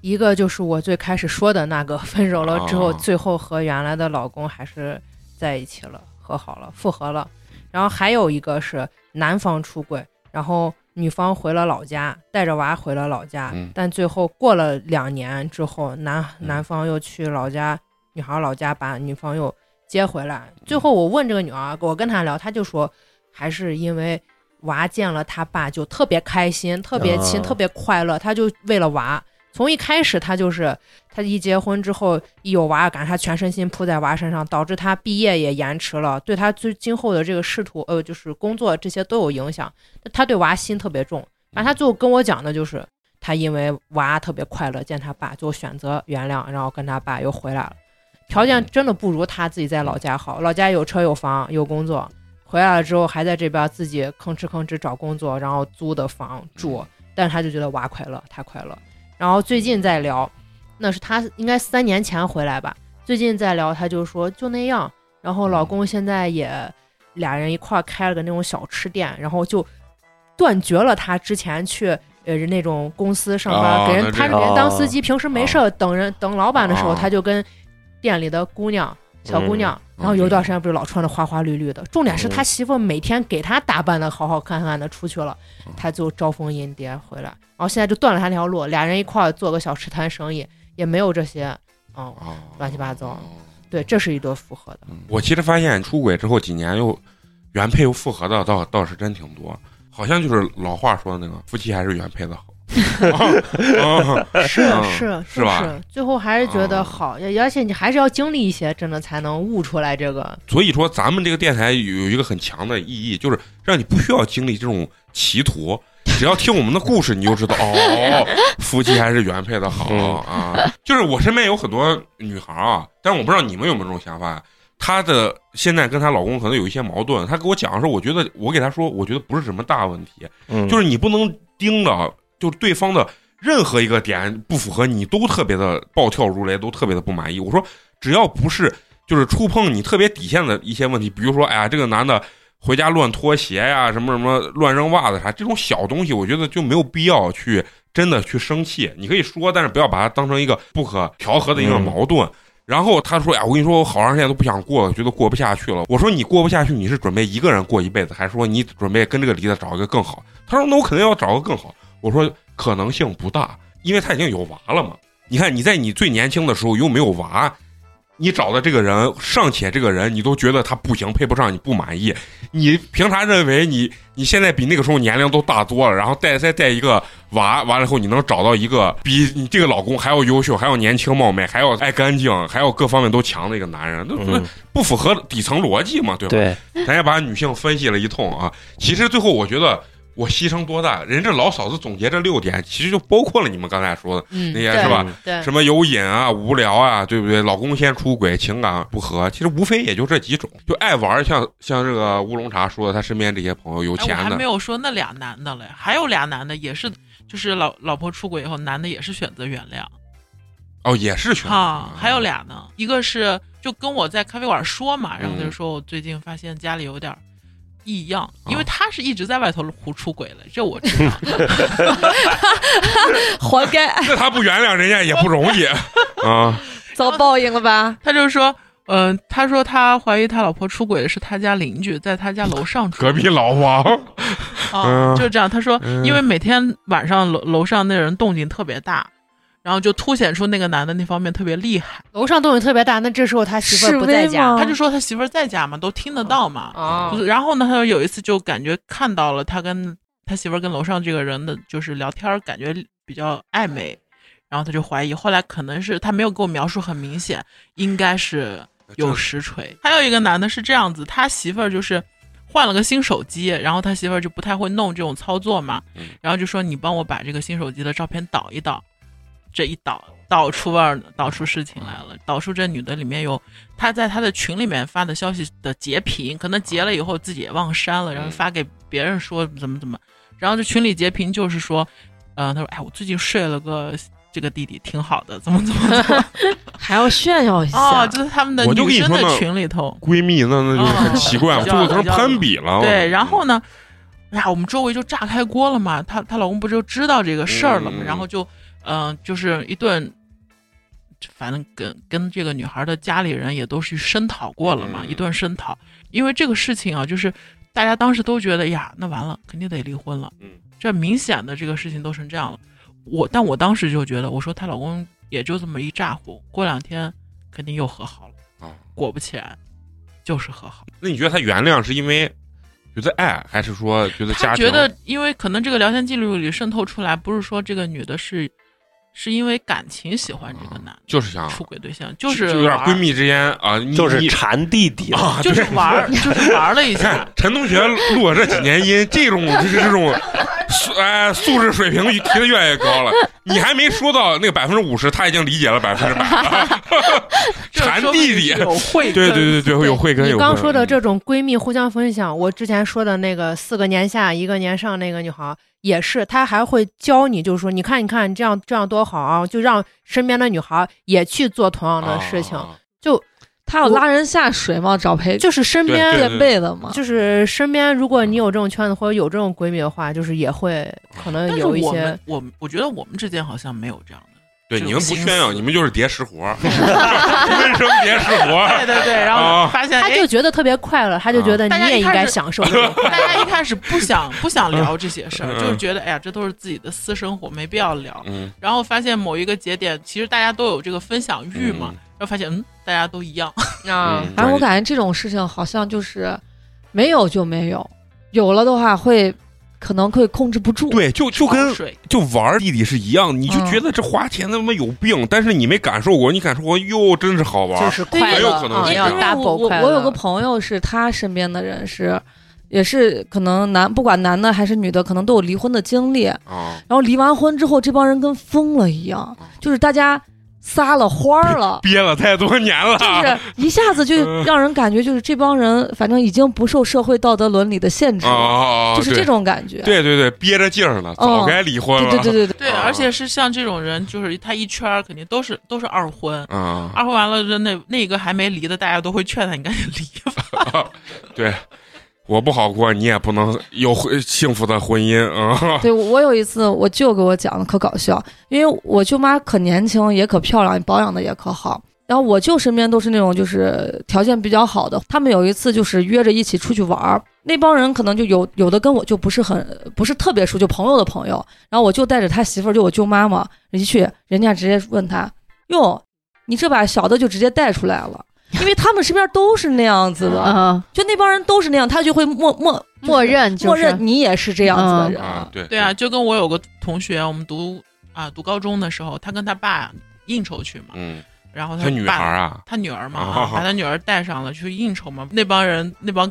一个就是我最开始说的那个，分手了之后，哦最后和原来的老公还是在一起了，和好了，复合了。然后还有一个是男方出轨，然后女方回了老家，带着娃回了老家，嗯但最后过了两年之后，男嗯男方又去老家，女孩老家把女方又接回来。最后我问这个女儿，我跟她聊，她就说还是因为娃见了他爸就特别开心，特别亲，啊特别快乐，她就为了娃。从一开始，他就是他一结婚之后，一有娃，感觉他全身心扑在娃身上，导致他毕业也延迟了，对他最今后的这个仕途，呃，就是工作这些都有影响。他对娃心特别重，反正他最后跟我讲的就是，他因为娃特别快乐，见他爸，就选择原谅，然后跟他爸又回来了。条件真的不如他自己在老家好，老家有车有房有工作，回来了之后还在这边自己吭哧吭哧找工作，然后租的房住，但是他就觉得娃快乐，他快乐。然后最近在聊，那是他应该三年前回来吧，最近在聊，他就说就那样，然后老公现在也俩人一块儿开了个那种小吃店，然后就断绝了他之前去。呃，那种公司上班、哦给人，他是给人当司机，平时没事哦儿等人等老板的时候，哦他就跟店里的姑娘小姑娘，嗯然后有一段时间不是老穿的花花绿绿的，重点是嗯。他媳妇每天给他打扮的好好看看的出去了，嗯。他就招蜂引蝶回来，然后现在就断了他那条路，俩人一块儿做个小吃摊生意，也没有这些，嗯，哦乱七八糟。对，这是一对复合的，嗯我其实发现出轨之后几年又原配又复合的倒倒是真挺多，好像就是老话说的那个夫妻还是原配的好。[laughs] 啊啊是嗯是是吧最后还是觉得啊好，而且你还是要经历一些，真的才能悟出来这个，所以说，咱们这个电台有一个很强的意义，就是让你不需要经历这种歧途，[laughs] 只要听我们的故事，你就知道哦，夫妻还是原配的好嗯。啊。就是我身边有很多女孩啊，但是我不知道你们有没有这种想法。她的现在跟她老公可能有一些矛盾，她给我讲的时候，我觉得我给她说，我觉得不是什么大问题，嗯，就是你不能盯着，就是对方的任何一个点不符合你，都特别的暴跳如雷，都特别的不满意。我说，只要不是就是触碰你特别底线的一些问题，比如说，哎呀，这个男的回家乱脱鞋呀，什么什么乱扔袜子啥，这种小东西，我觉得就没有必要去真的去生气。你可以说，但是不要把它当成一个不可调和的一个嗯矛盾。然后他说：“呀，我跟你说，我好长时间都不想过了，觉得过不下去了。”我说：“你过不下去，你是准备一个人过一辈子，还是说你准备跟这个离的找一个更好？”他说：“那我肯定要找个更好。”我说：“可能性不大，因为他已经有娃了嘛。你看你在你最年轻的时候又没有娃，你找的这个人尚且这个人你都觉得他不行，配不上，你不满意，你凭啥认为你你现在比那个时候年龄都大多了，然后带再带一个娃，完了以后你能找到一个比你这个老公还要优秀、还要年轻貌美、还要爱干净、还要各方面都强的一个男人？那不符合底层逻辑嘛，对吧？对，咱也把女性分析了一通啊。其实最后我觉得我牺牲多大，人这老嫂子总结这六点，其实就包括了你们刚才说的嗯，那些是吧？对，什么有瘾啊、无聊啊，对不对？老公先出轨，情感不和，其实无非也就这几种。就爱玩，像像这个乌龙茶说的，他身边这些朋友有钱的还没，有说那俩男的嘞，还有俩男的也是，就是老老婆出轨以后，男的也是选择原谅哦，也是选择啊，还有俩呢，一个是就跟我在咖啡馆说嘛，然后他就嗯说我最近发现家里有点异样，因为啊他是一直在外头胡出轨了，这我知道。[laughs] [laughs] 活该，那他不原谅人家也不容易 [laughs] 啊。遭报应了吧？他就说，嗯、他说他怀疑他老婆出轨的是他家邻居，在他家楼上住隔壁老王，啊，嗯就是这样。他说，嗯因为每天晚上楼楼上那人动静特别大，然后就凸显出那个男的那方面特别厉害。楼上动静特别大，那这时候他媳妇儿不在家他就说他媳妇儿在家嘛，都听得到嘛。啊然后呢，他有一次就感觉看到了他跟他媳妇儿跟楼上这个人的就是聊天儿，感觉比较暧昧，然后他就怀疑。后来可能是他没有给我描述很明显，应该是有实锤。还有一个男的是这样子，他媳妇儿就是换了个新手机，然后他媳妇儿就不太会弄这种操作嘛嗯，然后就说你帮我把这个新手机的照片导一导，这一导导出味儿了，导出事情来了，导出这女的里面有她在她的群里面发的消息的截屏，可能截了以后自己也忘删了，然后发给别人说怎么怎么，然后这群里截屏就是说，嗯、她说哎我最近睡了个。这个弟弟挺好的，怎么怎么怎么 [laughs] 还要炫耀一下，哦，就是他们的女生的群里头，闺蜜那那就是很奇怪，[laughs] 哦最后成攀比了。对，然后呢，哎呀，我们周围就炸开锅了嘛。她她老公不就知道这个事儿了嘛，嗯然后就嗯、呃就是一顿，反正跟跟这个女孩的家里人也都是声讨过了嘛，嗯一顿声讨。因为这个事情啊，就是大家当时都觉得呀，那完了，肯定得离婚了。嗯，这明显的这个事情都成这样了。我但我当时就觉得，我说她老公也就这么一咋呼，过两天肯定又和好了。啊，果不其然，就是和好。那你觉得她原谅是因为觉得爱，还是说觉得家觉得，因为可能这个聊天记录里渗透出来，不是说这个女的是是因为感情喜欢这个男的，就是想出轨对象，就是就有点闺，蜜之间啊，就是你馋弟弟啊 [laughs] [laughs] 就是玩，就是玩了一下看。陈同学录我这几年音，这种就是这种素哎素质水平提的越来越高了。你还没说到那个百分之五十，他已经理解了百分之百了。[laughs] 这馋说明弟弟是有慧对根对对对，有慧根。你有慧根刚说的这种闺蜜互相分享，我之前说的那个四个年下一个年上那个女孩也是，她还会教你，就是说，你看，你看，这样这样多好啊，就让身边的女孩也去做同样的事情，啊就他要拉人下水吗，找陪就是身边对垫背的嘛。就是身边，如果你有这种圈子或者有这种闺蜜的话，就是也会可能有一些我们，我我觉得我们之间好像没有这样的。对，你们不炫耀，你们就是叠石活儿，[laughs] 温生叠石活儿。对对对，然啊后发现，哎她就觉得特别快乐，她就觉得大你也应该享受大 [laughs] 乐。家一开始不想不想聊这些事儿，嗯就是觉得哎呀，这都是自己的私生活，没必要聊。嗯，然后发现某一个节点，其实大家都有这个分享欲嘛，嗯然后发现嗯，大家都一样。[laughs] 啊嗯反正我感觉这种事情好像就是没有就没有，有了的话会可能会控制不住。对，就就跟就玩儿弟弟是一样，你就嗯觉得这花钱他妈有病，但是你没感受过，你感受过哟，真是好玩儿。就是快乐啊，要可能是这样因为 double 我快乐。我有个朋友是他身边的人是，也是可能男不管男的还是女的，可能都有离婚的经历。然啊，后离完婚之后，这帮人跟疯了一样，就是大家撒了欢儿了。[laughs] 憋了太多年了，就是一下子就嗯让人感觉，就是这帮人反正已经不受社会道德伦理的限制了，就是这种感觉。对对对，憋着劲儿呢，早该离婚了。对对对对对，对，啊而且是像这种人，就是他一圈儿肯定都是都是二婚，啊，二婚完了，那那个还没离的，大家都会劝他你赶紧离吧。[laughs] 对，我不好过，你也不能有幸福的婚姻啊。[laughs] 对我有一次我舅给我讲的可搞笑，因为我舅妈可年轻也可漂亮，保养的也可好。然后我舅身边都是那种就是条件比较好的，他们有一次就是约着一起出去玩儿，那帮人可能就有有的跟我就不是很不是特别熟，就朋友的朋友。然后我就带着他媳妇儿，就我舅妈嘛，一去，人家直接问他：“哟，你这把小的就直接带出来了。” [laughs] 因为他们身边都是那样子的，嗯，就那帮人都是那样，他就会默默默认就是。默认你也是这样子的人。啊，对对啊，，就跟我有个同学，我们读啊读高中的时候，他跟他爸应酬去嘛，嗯，然后他女孩儿啊，他女儿嘛，啊。啊把他女儿带上了去应酬嘛，那帮人那帮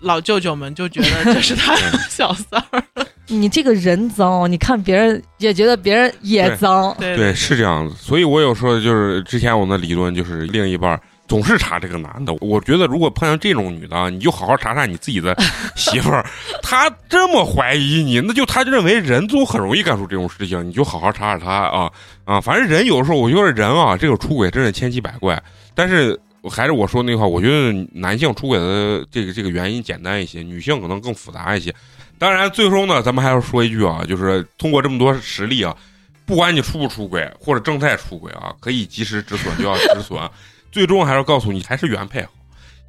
老舅舅们就觉得 [laughs] 这是他的小三儿，你这个人脏，你看别人也觉得别人也脏。对对，是这样子。所以我有说，就是之前我们的理论就是另一半儿总是查这个男的。我觉得如果碰上这种女的，你就好好查查你自己的 [laughs] 媳妇儿，她这么怀疑你，那就她认为人总很容易干出这种事情，你就好好查查她啊啊！反正人有的时候，我觉得人啊，这个出轨真是千奇百怪，但是。还是我说那句话，我觉得男性出轨的这个这个原因简单一些，女性可能更复杂一些。当然，最终呢，咱们还要说一句啊，就是通过这么多实例啊，不管你出不出轨或者正在出轨啊，可以及时止损就要止损，最终还是告诉你还是原配好，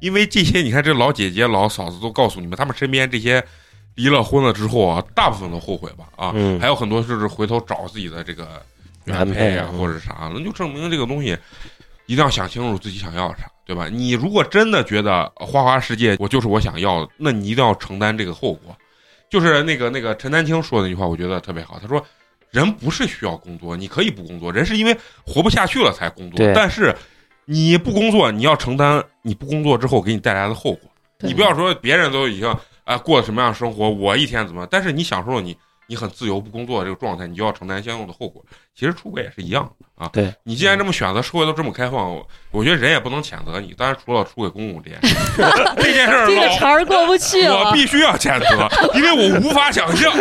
因为这些你看这老姐姐老嫂子都告诉你们，他们身边这些离了婚了之后啊，大部分都后悔吧啊，嗯还有很多就是回头找自己的这个原原配啊配嗯或者啥，那就证明这个东西一定要想清楚自己想要啥，对吧？你如果真的觉得花花世界我就是我想要的，那你一定要承担这个后果。就是那个那个陈丹青说的那句话，我觉得特别好。他说：“人不是需要工作，你可以不工作，人是因为活不下去了才工作。对但是你不工作，你要承担你不工作之后给你带来的后果。你不要说别人都已经啊、过什么样的生活，我一天怎么样，但是你享受了你你很自由不工作的这个状态，你就要承担相应的后果。其实出轨也是一样的啊。对你既然这么选择，社会都这么开放，我我觉得人也不能谴责你。当然，除了出轨公公这件事，[laughs] 这件事儿这个老茬儿过不去了。我必须要谴责，因为我无法想象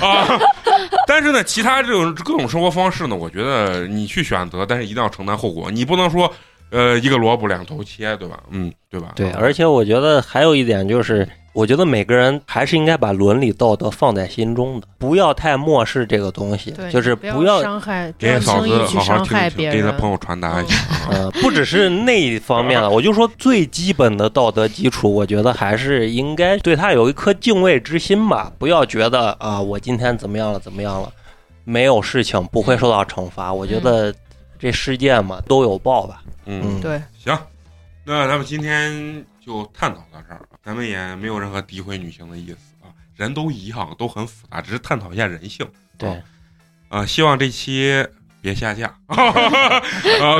啊。[laughs] 但是呢，其他这种各种生活方式呢，我觉得你去选择，但是一定要承担后果。你不能说，呃，一个萝卜两头切，对吧？嗯，对吧？对，而且我觉得还有一点就是，我觉得每个人还是应该把伦理道德放在心中的，不要太漠视这个东西，就是不不要伤害，不给嫂子好好听。给他朋友传达一下嗯。呃，[laughs] 不只是那一方面了，[laughs] 我就说最基本的道德基础，我觉得还是应该对他有一颗敬畏之心吧，不要觉得啊，我今天怎么样了，怎么样了，没有事情不会受到惩罚。我觉得这事件嘛都有报吧。嗯嗯，对，行，那咱们今天就探讨到这儿，咱们也没有任何诋毁女性的意思啊，人都一样，都很复杂，只是探讨一下人性。对，啊，希望这期别下架。[laughs] 啊，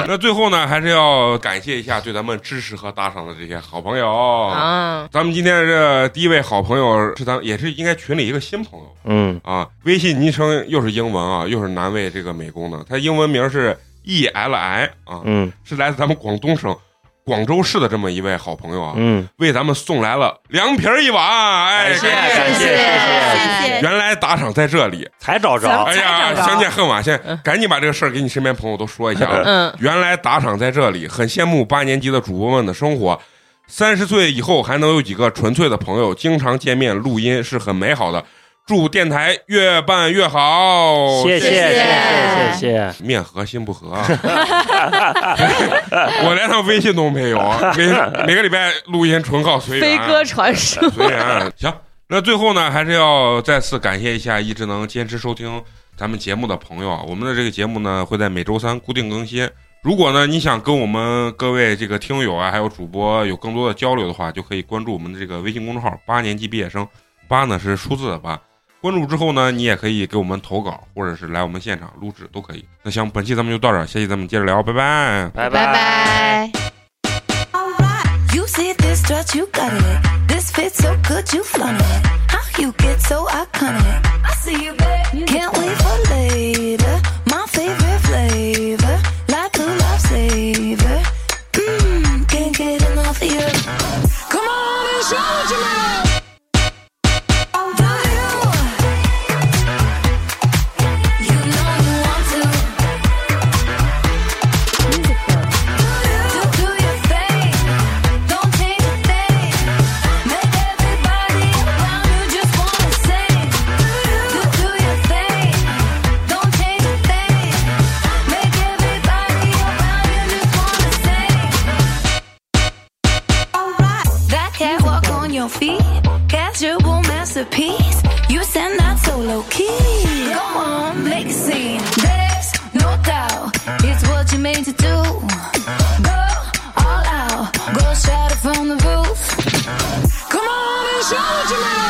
那最后呢，还是要感谢一下对咱们支持和打赏的这些好朋友。啊，咱们今天这第一位好朋友是咱也是应该群里一个新朋友嗯啊，微信昵称又是英文啊，又是难为这个美工的，他英文名是 E L I 啊，嗯。是来自咱们广东省广州市的这么一位好朋友啊，嗯，为咱们送来了凉皮儿一碗，哎，感谢感感谢谢谢，谢原来打赏在这里，才找着，哎呀，相见恨晚，现在嗯。赶紧把这个事儿给你身边朋友都说一下啊。嗯，原来打赏在这里，很羡慕八年级的主播们的生活。三十岁以后还能有几个纯粹的朋友，经常见面录音是很美好的。祝电台越办越好，谢谢谢谢谢谢，面和心不和啊！[laughs] 我连他微信都没有，每每个礼拜录音纯靠随缘。飞鸽传书，随缘。行，那最后呢，还是要再次感谢一下一直能坚持收听咱们节目的朋友啊。我们的这个节目呢，会在每周三固定更新。如果呢，你想跟我们各位这个听友啊，还有主播有更多的交流的话，就可以关注我们的这个微信公众号“八年级毕业生”，八呢是数字的八。关注之后呢，你也可以给我们投稿，或者是来我们现场录制都可以。那行，本期咱们就到这儿，下期咱们接着聊，拜拜。拜拜拜。Your feet, casual masterpiece. You stand that so low key. Come on, make a scene. There's no doubt it's what you're made to do. Go all out, go shout it from the roof. Come on and show what you know.